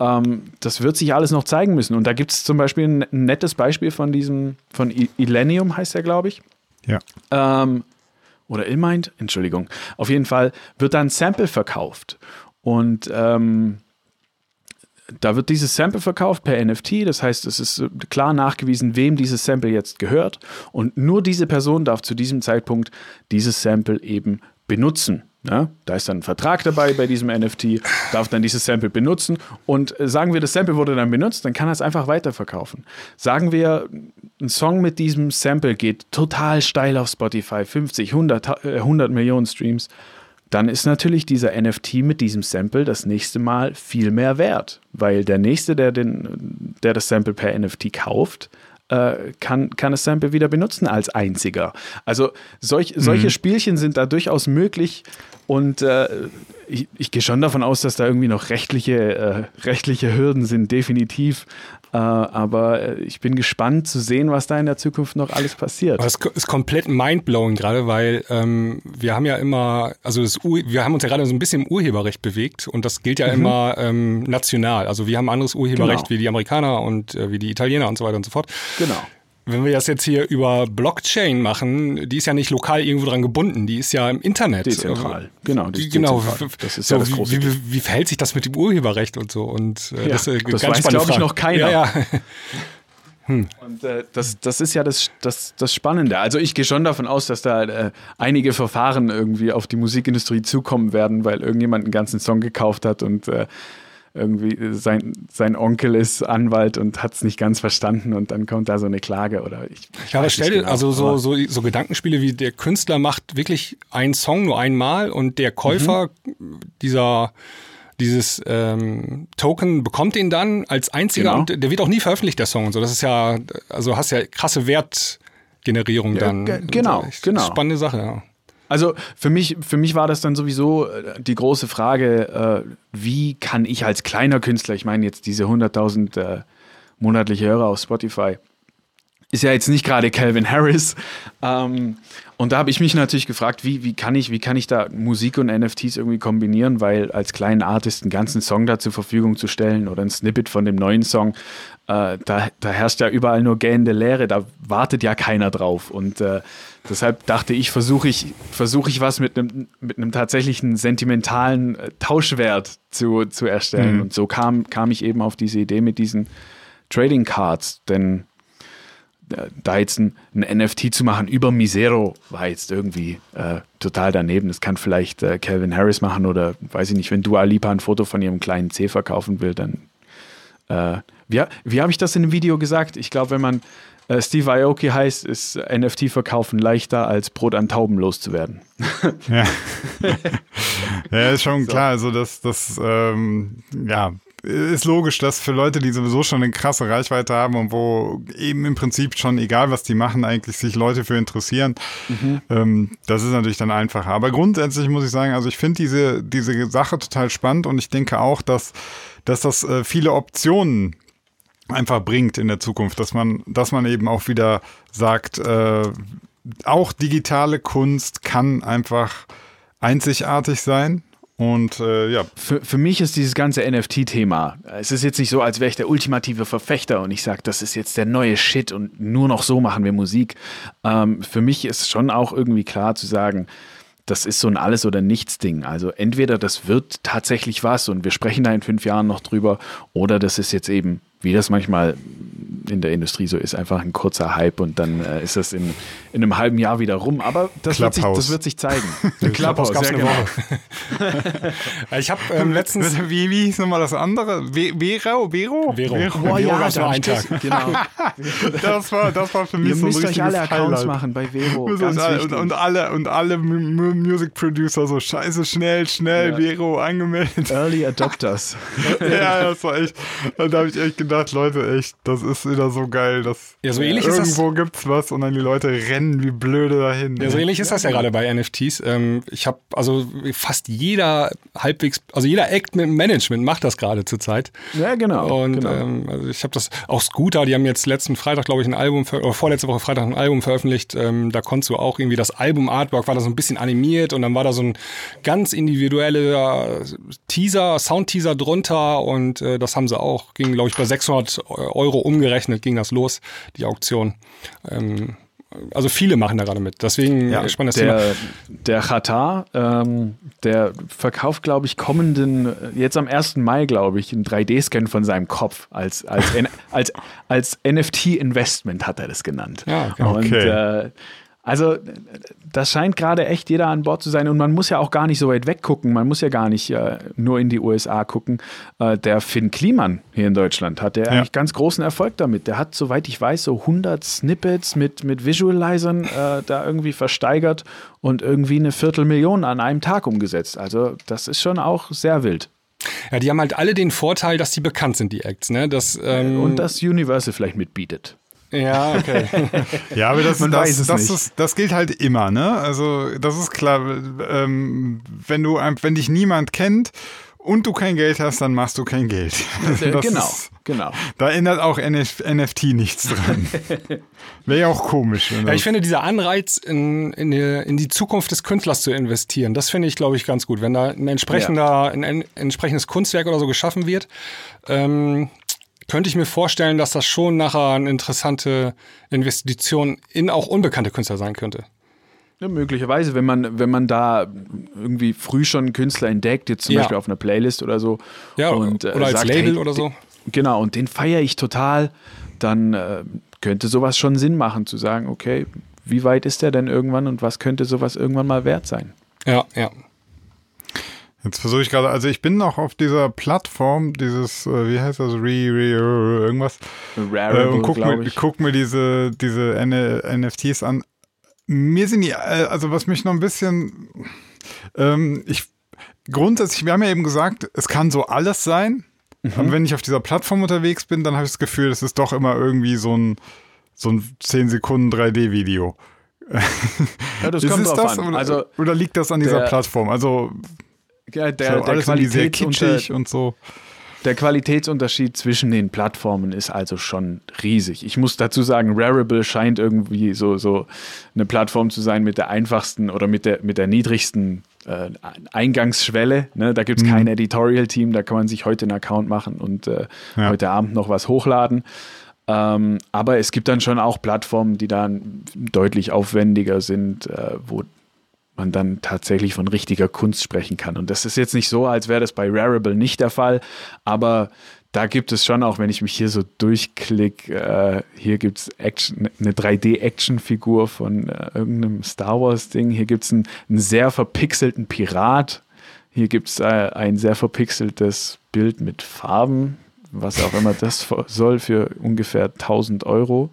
Ähm, das wird sich alles noch zeigen müssen. Und da gibt es zum Beispiel ein, ein, nettes Beispiel von diesem, von Illenium heißt er, glaube ich. Ja. Ähm, oder Illmind, Entschuldigung. Auf jeden Fall wird da ein Sample verkauft. Und ähm, da wird dieses Sample verkauft per NFT, das heißt, es ist äh, klar nachgewiesen, wem dieses Sample jetzt gehört und nur diese Person darf zu diesem Zeitpunkt dieses Sample eben benutzen. Ja, da ist dann ein Vertrag dabei bei diesem NFT, darf dann dieses Sample benutzen und äh, sagen wir, das Sample wurde dann benutzt, dann kann er es einfach weiterverkaufen. Sagen wir, ein Song mit diesem Sample geht total steil auf Spotify, 50, 100, 100 Millionen Streams dann ist natürlich dieser NFT mit diesem Sample das nächste Mal viel mehr wert, weil der nächste, der, den, der das Sample per NFT kauft, äh, kann, kann das Sample wieder benutzen als einziger. Also solch, solche mhm. Spielchen sind da durchaus möglich und äh, ich, ich gehe schon davon aus, dass da irgendwie noch rechtliche, äh, rechtliche Hürden sind, definitiv. Äh, aber äh, ich bin gespannt zu sehen, was da in der Zukunft noch alles passiert. Das ist komplett mindblowing gerade, weil ähm, wir haben ja immer, also das wir haben uns ja gerade so ein bisschen im Urheberrecht bewegt und das gilt ja mhm. immer ähm, national. Also wir haben anderes Urheberrecht genau. wie die Amerikaner und äh, wie die Italiener und so weiter und so fort. Genau. Wenn wir das jetzt hier über Blockchain machen, die ist ja nicht lokal irgendwo dran gebunden, die ist ja im Internet. Dezentral, genau. Die genau. Das ist so, ja das große wie, wie, wie, verhält sich das mit dem Urheberrecht und so? Und äh, ja, das, äh, das weiß, glaube ich, noch keiner. Ja, ja. Hm. Und äh, das, das ist ja das, das, das Spannende. Also ich gehe schon davon aus, dass da äh, einige Verfahren irgendwie auf die Musikindustrie zukommen werden, weil irgendjemand einen ganzen Song gekauft hat und äh, irgendwie sein, sein Onkel ist Anwalt und hat es nicht ganz verstanden und dann kommt da so eine Klage oder ich, ich Ja, aber stell dir, genau. also so, so, so Gedankenspiele wie der Künstler macht wirklich einen Song nur einmal und der Käufer dieser dieses ähm, Token bekommt ihn dann als einziger Genau. und der wird auch nie veröffentlicht, der Song und so. Das ist ja, also hast ja krasse Wertgenerierung Ja, dann. ge- genau, Echt genau. Spannende Sache, ja. Also für mich, für mich war das dann sowieso äh, die große Frage, äh, wie kann ich als kleiner Künstler, ich meine jetzt diese 100.000 äh, monatliche Hörer auf Spotify, ist ja jetzt nicht gerade Calvin Harris. Ähm, und da habe ich mich natürlich gefragt, wie, wie, kann ich, wie kann ich da Musik und NFTs irgendwie kombinieren, weil als kleinen Artist einen ganzen Song da zur Verfügung zu stellen oder ein Snippet von dem neuen Song, äh, da, da herrscht ja überall nur gähnende Leere, da wartet ja keiner drauf. Und äh, deshalb dachte ich, versuche ich, versuche ich was mit einem, mit einem tatsächlichen sentimentalen äh, Tauschwert zu, zu erstellen. Und so kam, kam ich eben auf diese Idee mit diesen Trading Cards, denn äh, da jetzt ein, ein NFT zu machen über Misero war jetzt irgendwie äh, total daneben. Das kann vielleicht äh, Calvin Harris machen oder weiß ich nicht, wenn Dua Lipa ein Foto von ihrem kleinen C verkaufen will, dann äh, wie, habe ich das in dem Video gesagt? Ich glaube, wenn man äh, Steve Aoki heißt, ist NFT-Verkaufen leichter als Brot an Tauben loszuwerden. Ja, ja ist schon klar. Also das, das, ähm, ja, ist logisch, dass für Leute, die sowieso schon eine krasse Reichweite haben und wo eben im Prinzip schon egal, was die machen, eigentlich sich Leute für interessieren, ähm, das ist natürlich dann einfacher. Aber grundsätzlich muss ich sagen, also ich finde diese, diese Sache total spannend und ich denke auch, dass, dass das äh, viele Optionen einfach bringt in der Zukunft, dass man, dass man eben auch wieder sagt, äh, auch digitale Kunst kann einfach einzigartig sein. Und äh, ja, Für, für mich ist dieses ganze NFT-Thema, es ist jetzt nicht so, als wäre ich der ultimative Verfechter und ich sage, das ist jetzt der neue Shit und nur noch so machen wir Musik. Ähm, für mich ist schon auch irgendwie klar zu sagen, das ist so ein Alles- oder Nichts-Ding. Also entweder das wird tatsächlich was und wir sprechen da in fünf Jahren noch drüber, oder das ist jetzt eben, wie das manchmal in der Industrie so ist, einfach ein kurzer Hype und dann äh, ist das in, in einem halben Jahr wieder rum. Aber das, wird sich, das wird sich zeigen. Clubhouse gab's sehr eine genau. Woche. ich habe ähm, letztens wie, wie hieß nochmal das andere? Ve- Vero? Vero? Vero. Oh Vero ja, gab's da nur hab einen ich das- Tag. Genau. Das war, das war für mich Ihr so ein müsst euch alle Accounts Highlight. machen bei Vero. Und, Ganz alle- und, und alle und alle Mu- Mu- Music Producer so scheiße schnell schnell Ja. Vero angemeldet. Early Adopters. ja, das war echt. Da habe ich echt gedacht, Leute, echt, das ist wieder so geil, dass Ja, so ähnlich ist das- irgendwo gibt's was und dann die Leute rennen wie blöde dahin. Ja, so ähnlich ist das ja gerade bei NFTs. Ähm, ich habe also fast jeder halbwegs, also jeder Act mit dem Management macht das gerade zurzeit. Ja, genau. Und genau. ähm, also ich habe das auch Scooter, die haben jetzt letzten Freitag, glaube ich, ein Album oder vorletzte Woche Freitag ein Album veröffentlicht. Ähm, da konntest du auch irgendwie das Album-Artwork war da so ein bisschen animiert und dann war da so ein ganz individueller Teaser, Sound-Teaser drunter und äh, das haben sie auch. Ging, glaube ich, bei 600 Euro umgerechnet ging das los, die Auktion. Ähm, also viele machen da gerade mit. Deswegen Ja, spannendes Thema. der, der Qatar, ähm, der verkauft, glaube ich, kommenden, äh, jetzt am 1. Mai, glaube ich, einen 3D-Scan von seinem Kopf. Als, als, als, als NFT-Investment hat er das genannt. Ja, okay. Und Okay. äh, also, das scheint gerade echt jeder an Bord zu sein. Und man muss ja auch gar nicht so weit weggucken. Man muss ja gar nicht äh, nur in die USA gucken. Äh, der Finn Kliman hier in Deutschland hat der eigentlich ganz großen Erfolg damit. Der hat, soweit ich weiß, so 100 Snippets mit, mit Visualizern äh, da irgendwie versteigert und irgendwie eine Viertelmillion an einem Tag umgesetzt. Also, das ist schon auch sehr wild. Ja, die haben halt alle den Vorteil, dass die bekannt sind, die Acts. Ne? Das, ähm, Und das Universal vielleicht mitbietet. Ja, okay. Ja, aber das, Man das, weiß es das, nicht. Ist, das gilt halt immer, ne? Also das ist klar, ähm, wenn du wenn dich niemand kennt und du kein Geld hast, dann machst du kein Geld. Das genau, Ist, genau. da ändert auch NF NFT nichts dran. Wäre ja auch komisch. Ja, das- ich finde, dieser Anreiz, in, in, die, in die Zukunft des Künstlers zu investieren, das finde ich, glaube ich, ganz gut. Wenn da ein entsprechender, ein, ein entsprechendes Kunstwerk oder so geschaffen wird, ähm, könnte ich mir vorstellen, dass das schon nachher eine interessante Investition in auch unbekannte Künstler sein könnte. Ja, möglicherweise, wenn man, wenn man da irgendwie früh schon einen Künstler entdeckt, jetzt zum Ja. Beispiel auf einer Playlist oder so. Ja, und, äh, oder als sagt, Label hey, oder so. Genau, und den feiere ich total, dann äh, könnte sowas schon Sinn machen, zu sagen, okay, wie weit ist der denn irgendwann und was könnte sowas irgendwann mal wert sein? Ja, ja. Jetzt versuche ich gerade, also ich bin noch auf dieser Plattform, dieses, äh, wie heißt das, Re, Re, irgendwas, äh, und guck mir, guck mir diese, diese NFTs an. Mir sind die, äh, also was mich noch ein bisschen, ähm, ich, grundsätzlich, wir haben ja eben gesagt, es kann so alles sein, mhm. aber wenn ich auf dieser Plattform unterwegs bin, dann habe ich das Gefühl, es ist doch immer irgendwie so ein, so ein 10 Sekunden 3D-Video. Ja, das kommt drauf das, an. Oder, also, oder liegt das an dieser Plattform? Also ja, der, der alles sehr kitschig und so. Der Qualitätsunterschied zwischen den Plattformen ist also schon riesig. Ich muss dazu sagen, Rarible scheint irgendwie so, so eine Plattform zu sein mit der einfachsten oder mit der, mit der niedrigsten äh, Eingangsschwelle. Ne? Da gibt es mhm. kein Editorial-Team, da kann man sich heute einen Account machen und äh, ja. heute Abend noch was hochladen. Ähm, aber es gibt dann schon auch Plattformen, die dann deutlich aufwendiger sind, äh, wo man dann tatsächlich von richtiger Kunst sprechen kann. Und das ist jetzt nicht so, als wäre das bei Rarible nicht der Fall, aber da gibt es schon auch, wenn ich mich hier so durchklicke, äh, hier gibt es eine 3D-Action-Figur von äh, irgendeinem Star Wars-Ding, hier gibt es einen, einen, sehr verpixelten Pirat, hier gibt es äh, ein sehr verpixeltes Bild mit Farben, was auch immer das soll, für ungefähr 1000 Euro.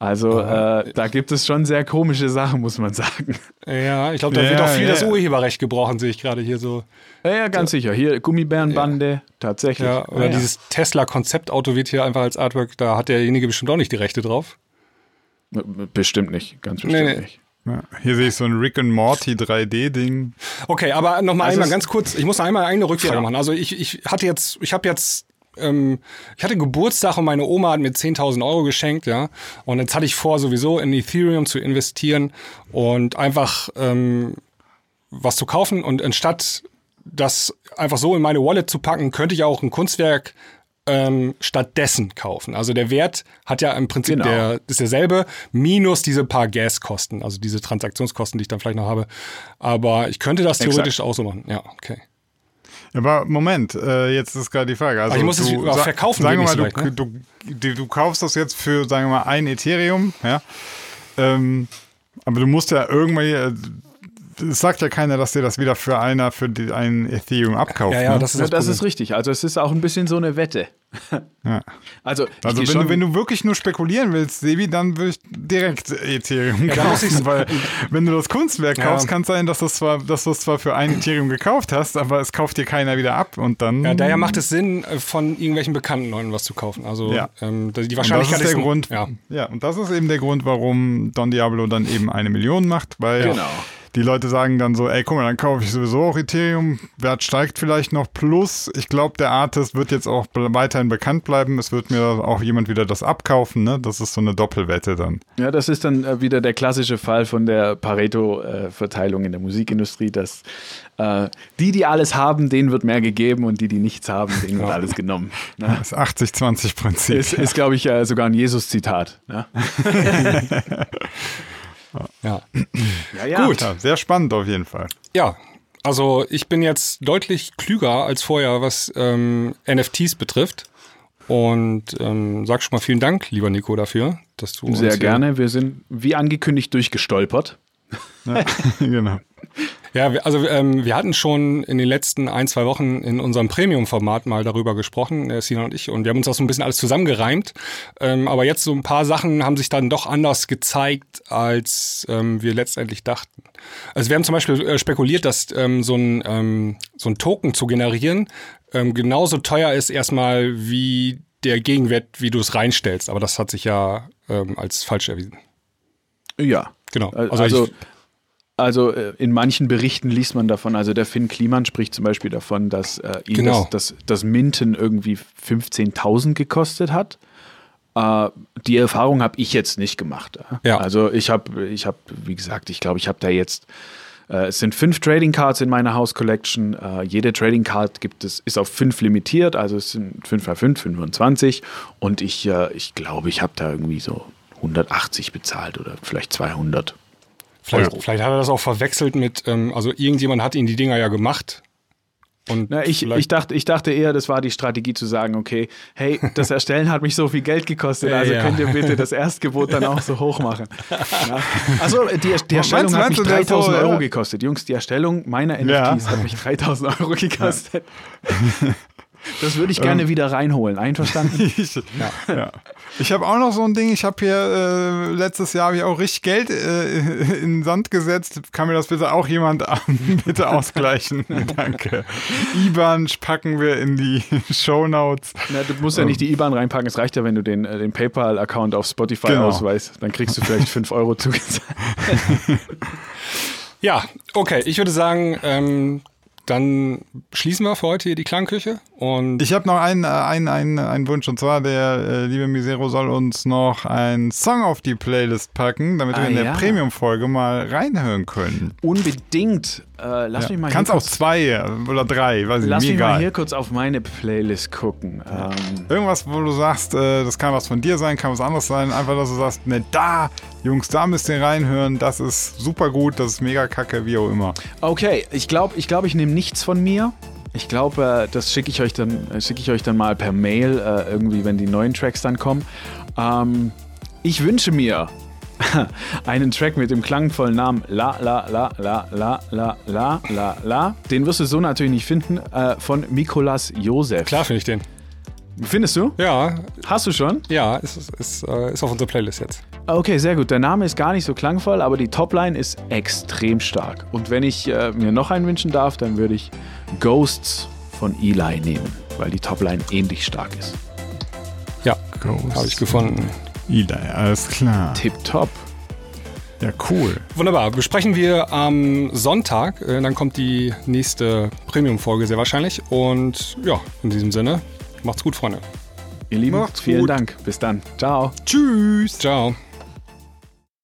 Also äh, da gibt es schon sehr komische Sachen, muss man sagen. Ja, ich glaube, da ja, wird auch viel ja. das Urheberrecht gebrochen, sehe ich gerade hier so. Ja, ja ganz so. sicher. Hier Gummibärenbande, ja. tatsächlich. Ja, oder dieses Tesla-Konzeptauto wird hier einfach als Artwork, da hat derjenige bestimmt auch nicht die Rechte drauf. Bestimmt nicht, ganz bestimmt nee, nee. nicht. Ja, hier sehe ich so ein Rick and Morty 3D-Ding. Okay, aber nochmal also einmal ganz kurz, ich muss einmal eine Rückfrage machen. Also ich, ich hatte jetzt, ich habe jetzt ähm, ich hatte Geburtstag und meine Oma hat mir 10.000 Euro geschenkt, ja. Und jetzt hatte ich vor, sowieso in Ethereum zu investieren und einfach ähm, was zu kaufen. Und anstatt das einfach so in meine Wallet zu packen, könnte ich auch ein Kunstwerk ähm, stattdessen kaufen. Also der Wert hat ja im Prinzip genau. der ist derselbe minus diese paar Gaskosten, also diese Transaktionskosten, die ich dann vielleicht noch habe. Aber ich könnte das theoretisch Exakt. auch so machen. Ja, okay. Aber Moment, äh, jetzt ist gerade die Frage. Also ich muss du, es verkaufen. Sagen wir mal, du, leicht, ne? du, du, du, kaufst das jetzt für, sagen wir mal, ein Ethereum, ja. Ähm, aber du musst ja irgendwann, es sagt ja keiner, dass dir das wieder für einer für die, ein Ethereum abkauft. Ja, ja, ne? das, ist, ja, das ist richtig. Also es ist auch ein bisschen so eine Wette. Ja. Also, also wenn, du, wenn du wirklich nur spekulieren willst, Sebi, dann würde ich direkt Ethereum ja, kaufen, weil wenn du das Kunstwerk ja. kaufst, kann es sein, dass, das zwar, dass du es zwar für ein Ethereum gekauft hast, aber es kauft dir keiner wieder ab und dann... Ja, daher macht es Sinn, äh, von irgendwelchen bekannten Leuten was zu kaufen. Also ja. ähm, die Wahrscheinlichkeit und das ist der ist Grund, ja. ja, und das ist eben der Grund, warum Don Diablo dann eben eine Million macht, weil... Genau die Leute sagen dann so, ey, guck mal, dann kaufe ich sowieso auch Ethereum, Wert steigt vielleicht noch, plus ich glaube, der Artist wird jetzt auch weiterhin bekannt bleiben, es wird mir auch jemand wieder das abkaufen, ne? Das ist so eine Doppelwette dann. Ja, das ist dann äh, wieder der klassische Fall von der Pareto-Verteilung in der Musikindustrie, dass äh, die, die alles haben, denen wird mehr gegeben und die, die nichts haben, denen wird alles genommen. Ne? Das 80-20-Prinzip. Ist, ist glaube ich, äh, sogar ein Jesus-Zitat. Ne? Ja. ja, ja. Gut. Ja, sehr spannend auf jeden Fall. Ja, also ich bin jetzt deutlich klüger als vorher, was ähm, NFTs betrifft. Und ähm, sag schon mal vielen Dank, lieber Nico, dafür, dass du. Sehr gerne. Wir sind wie angekündigt durchgestolpert. Ja, genau. Ja, also ähm, wir hatten schon in den letzten ein, zwei Wochen in unserem Premium-Format mal darüber gesprochen, äh, Sina und ich, und wir haben uns auch so ein bisschen alles zusammengereimt. Ähm, aber jetzt so ein paar Sachen haben sich dann doch anders gezeigt, als ähm, wir letztendlich dachten. Also wir haben zum Beispiel äh, spekuliert, dass ähm, so, ein, ähm, so ein Token zu generieren ähm, genauso teuer ist erstmal wie der Gegenwert, wie du es reinstellst. Aber das hat sich ja ähm, als falsch erwiesen. Ja. Genau. Also, also ich, also äh, in manchen Berichten liest man davon, also der Finn Kliman spricht zum Beispiel davon, dass äh, ihn genau. das, das, das, Minten irgendwie 15.000 gekostet hat. Äh, die Erfahrung habe ich jetzt nicht gemacht. Ja. Also ich habe, ich habe, wie gesagt, ich glaube, ich habe da jetzt äh, es sind fünf Trading Cards in meiner House Collection. Äh, jede Trading Card gibt es, ist auf fünf limitiert, also es sind 5 x 5, 25. Und ich, äh, ich glaube, ich habe da irgendwie so 180 bezahlt oder vielleicht 200. Vielleicht, vielleicht, hat er das auch verwechselt mit, ähm, also irgendjemand hat ihn die Dinger ja gemacht. Und Na, ich, ich, dachte, ich dachte eher, das war die Strategie zu sagen, okay, hey, das Erstellen hat mich so viel Geld gekostet, also Ja. könnt ihr bitte das Erstgebot dann auch so hoch machen. Ja. Also die, die Meinst Erstellung du- hat meinst mich du, der ist 3000 so, Euro ja? gekostet. Jungs, die Erstellung meiner Ja. NFTs hat mich 3000 Euro gekostet. Das würde ich Ähm. gerne wieder reinholen. Einverstanden? Ich, ja. ich habe auch noch so ein Ding, ich habe hier äh, letztes Jahr habe ich auch richtig Geld äh, in den Sand gesetzt. Kann mir das bitte auch jemand bitte ausgleichen? Danke. IBAN packen wir in die Shownotes. Na, du musst ja nicht die IBAN reinpacken. Es reicht ja, wenn du den, äh, den PayPal-Account auf Spotify Genau. ausweist. Dann kriegst du vielleicht 5 Euro zugesagt. Ja, okay. Ich würde sagen, ähm, dann schließen wir für heute hier die Klangküche. Und Ich habe noch einen, äh, einen, einen, einen Wunsch und zwar der äh, liebe Misero soll uns noch einen Song auf die Playlist packen, damit wir Ah, in der ja. Premium-Folge mal reinhören können. Unbedingt. Äh, lass mich mal Kannst auch zwei äh, oder drei, weiß ich lass mich mal egal. hier kurz auf meine Playlist gucken. Ähm, Irgendwas, wo du sagst, äh, das kann was von dir sein, kann was anderes sein. Einfach, dass du sagst, ne, da, Jungs, da müsst ihr reinhören. Das ist super gut, das ist mega kacke, wie auch immer. okay, ich glaube, ich, glaub, ich nehme nichts von mir. Ich glaube, äh, das schicke ich euch dann, äh, ich euch dann mal per Mail, äh, irgendwie, wenn die neuen Tracks dann kommen. Ähm, ich wünsche mir einen Track mit dem klangvollen Namen La La La La La La La La La. Den wirst du so natürlich nicht finden, äh, von Mikolas Josef. klar finde ich den. Findest du? Ja, Hast du schon? ja, ist, ist, ist, äh, ist auf unserer Playlist jetzt. Okay, sehr gut. Der Name ist gar nicht so klangvoll, aber die Topline ist extrem stark. Und wenn ich äh, mir noch einen wünschen darf, dann würde ich Ghosts von Eli nehmen, weil die Topline ähnlich stark ist. Ja, Ghost. habe ich gefunden. Eli, alles klar. Tipptopp. Ja, cool. Wunderbar. Besprechen wir am Sonntag. Äh, dann kommt die nächste Premium-Folge sehr wahrscheinlich. Und ja, in diesem Sinne, macht's gut, Freunde. Ihr Lieben, Macht's vielen gut. Dank. Bis dann. Ciao. Tschüss. Ciao.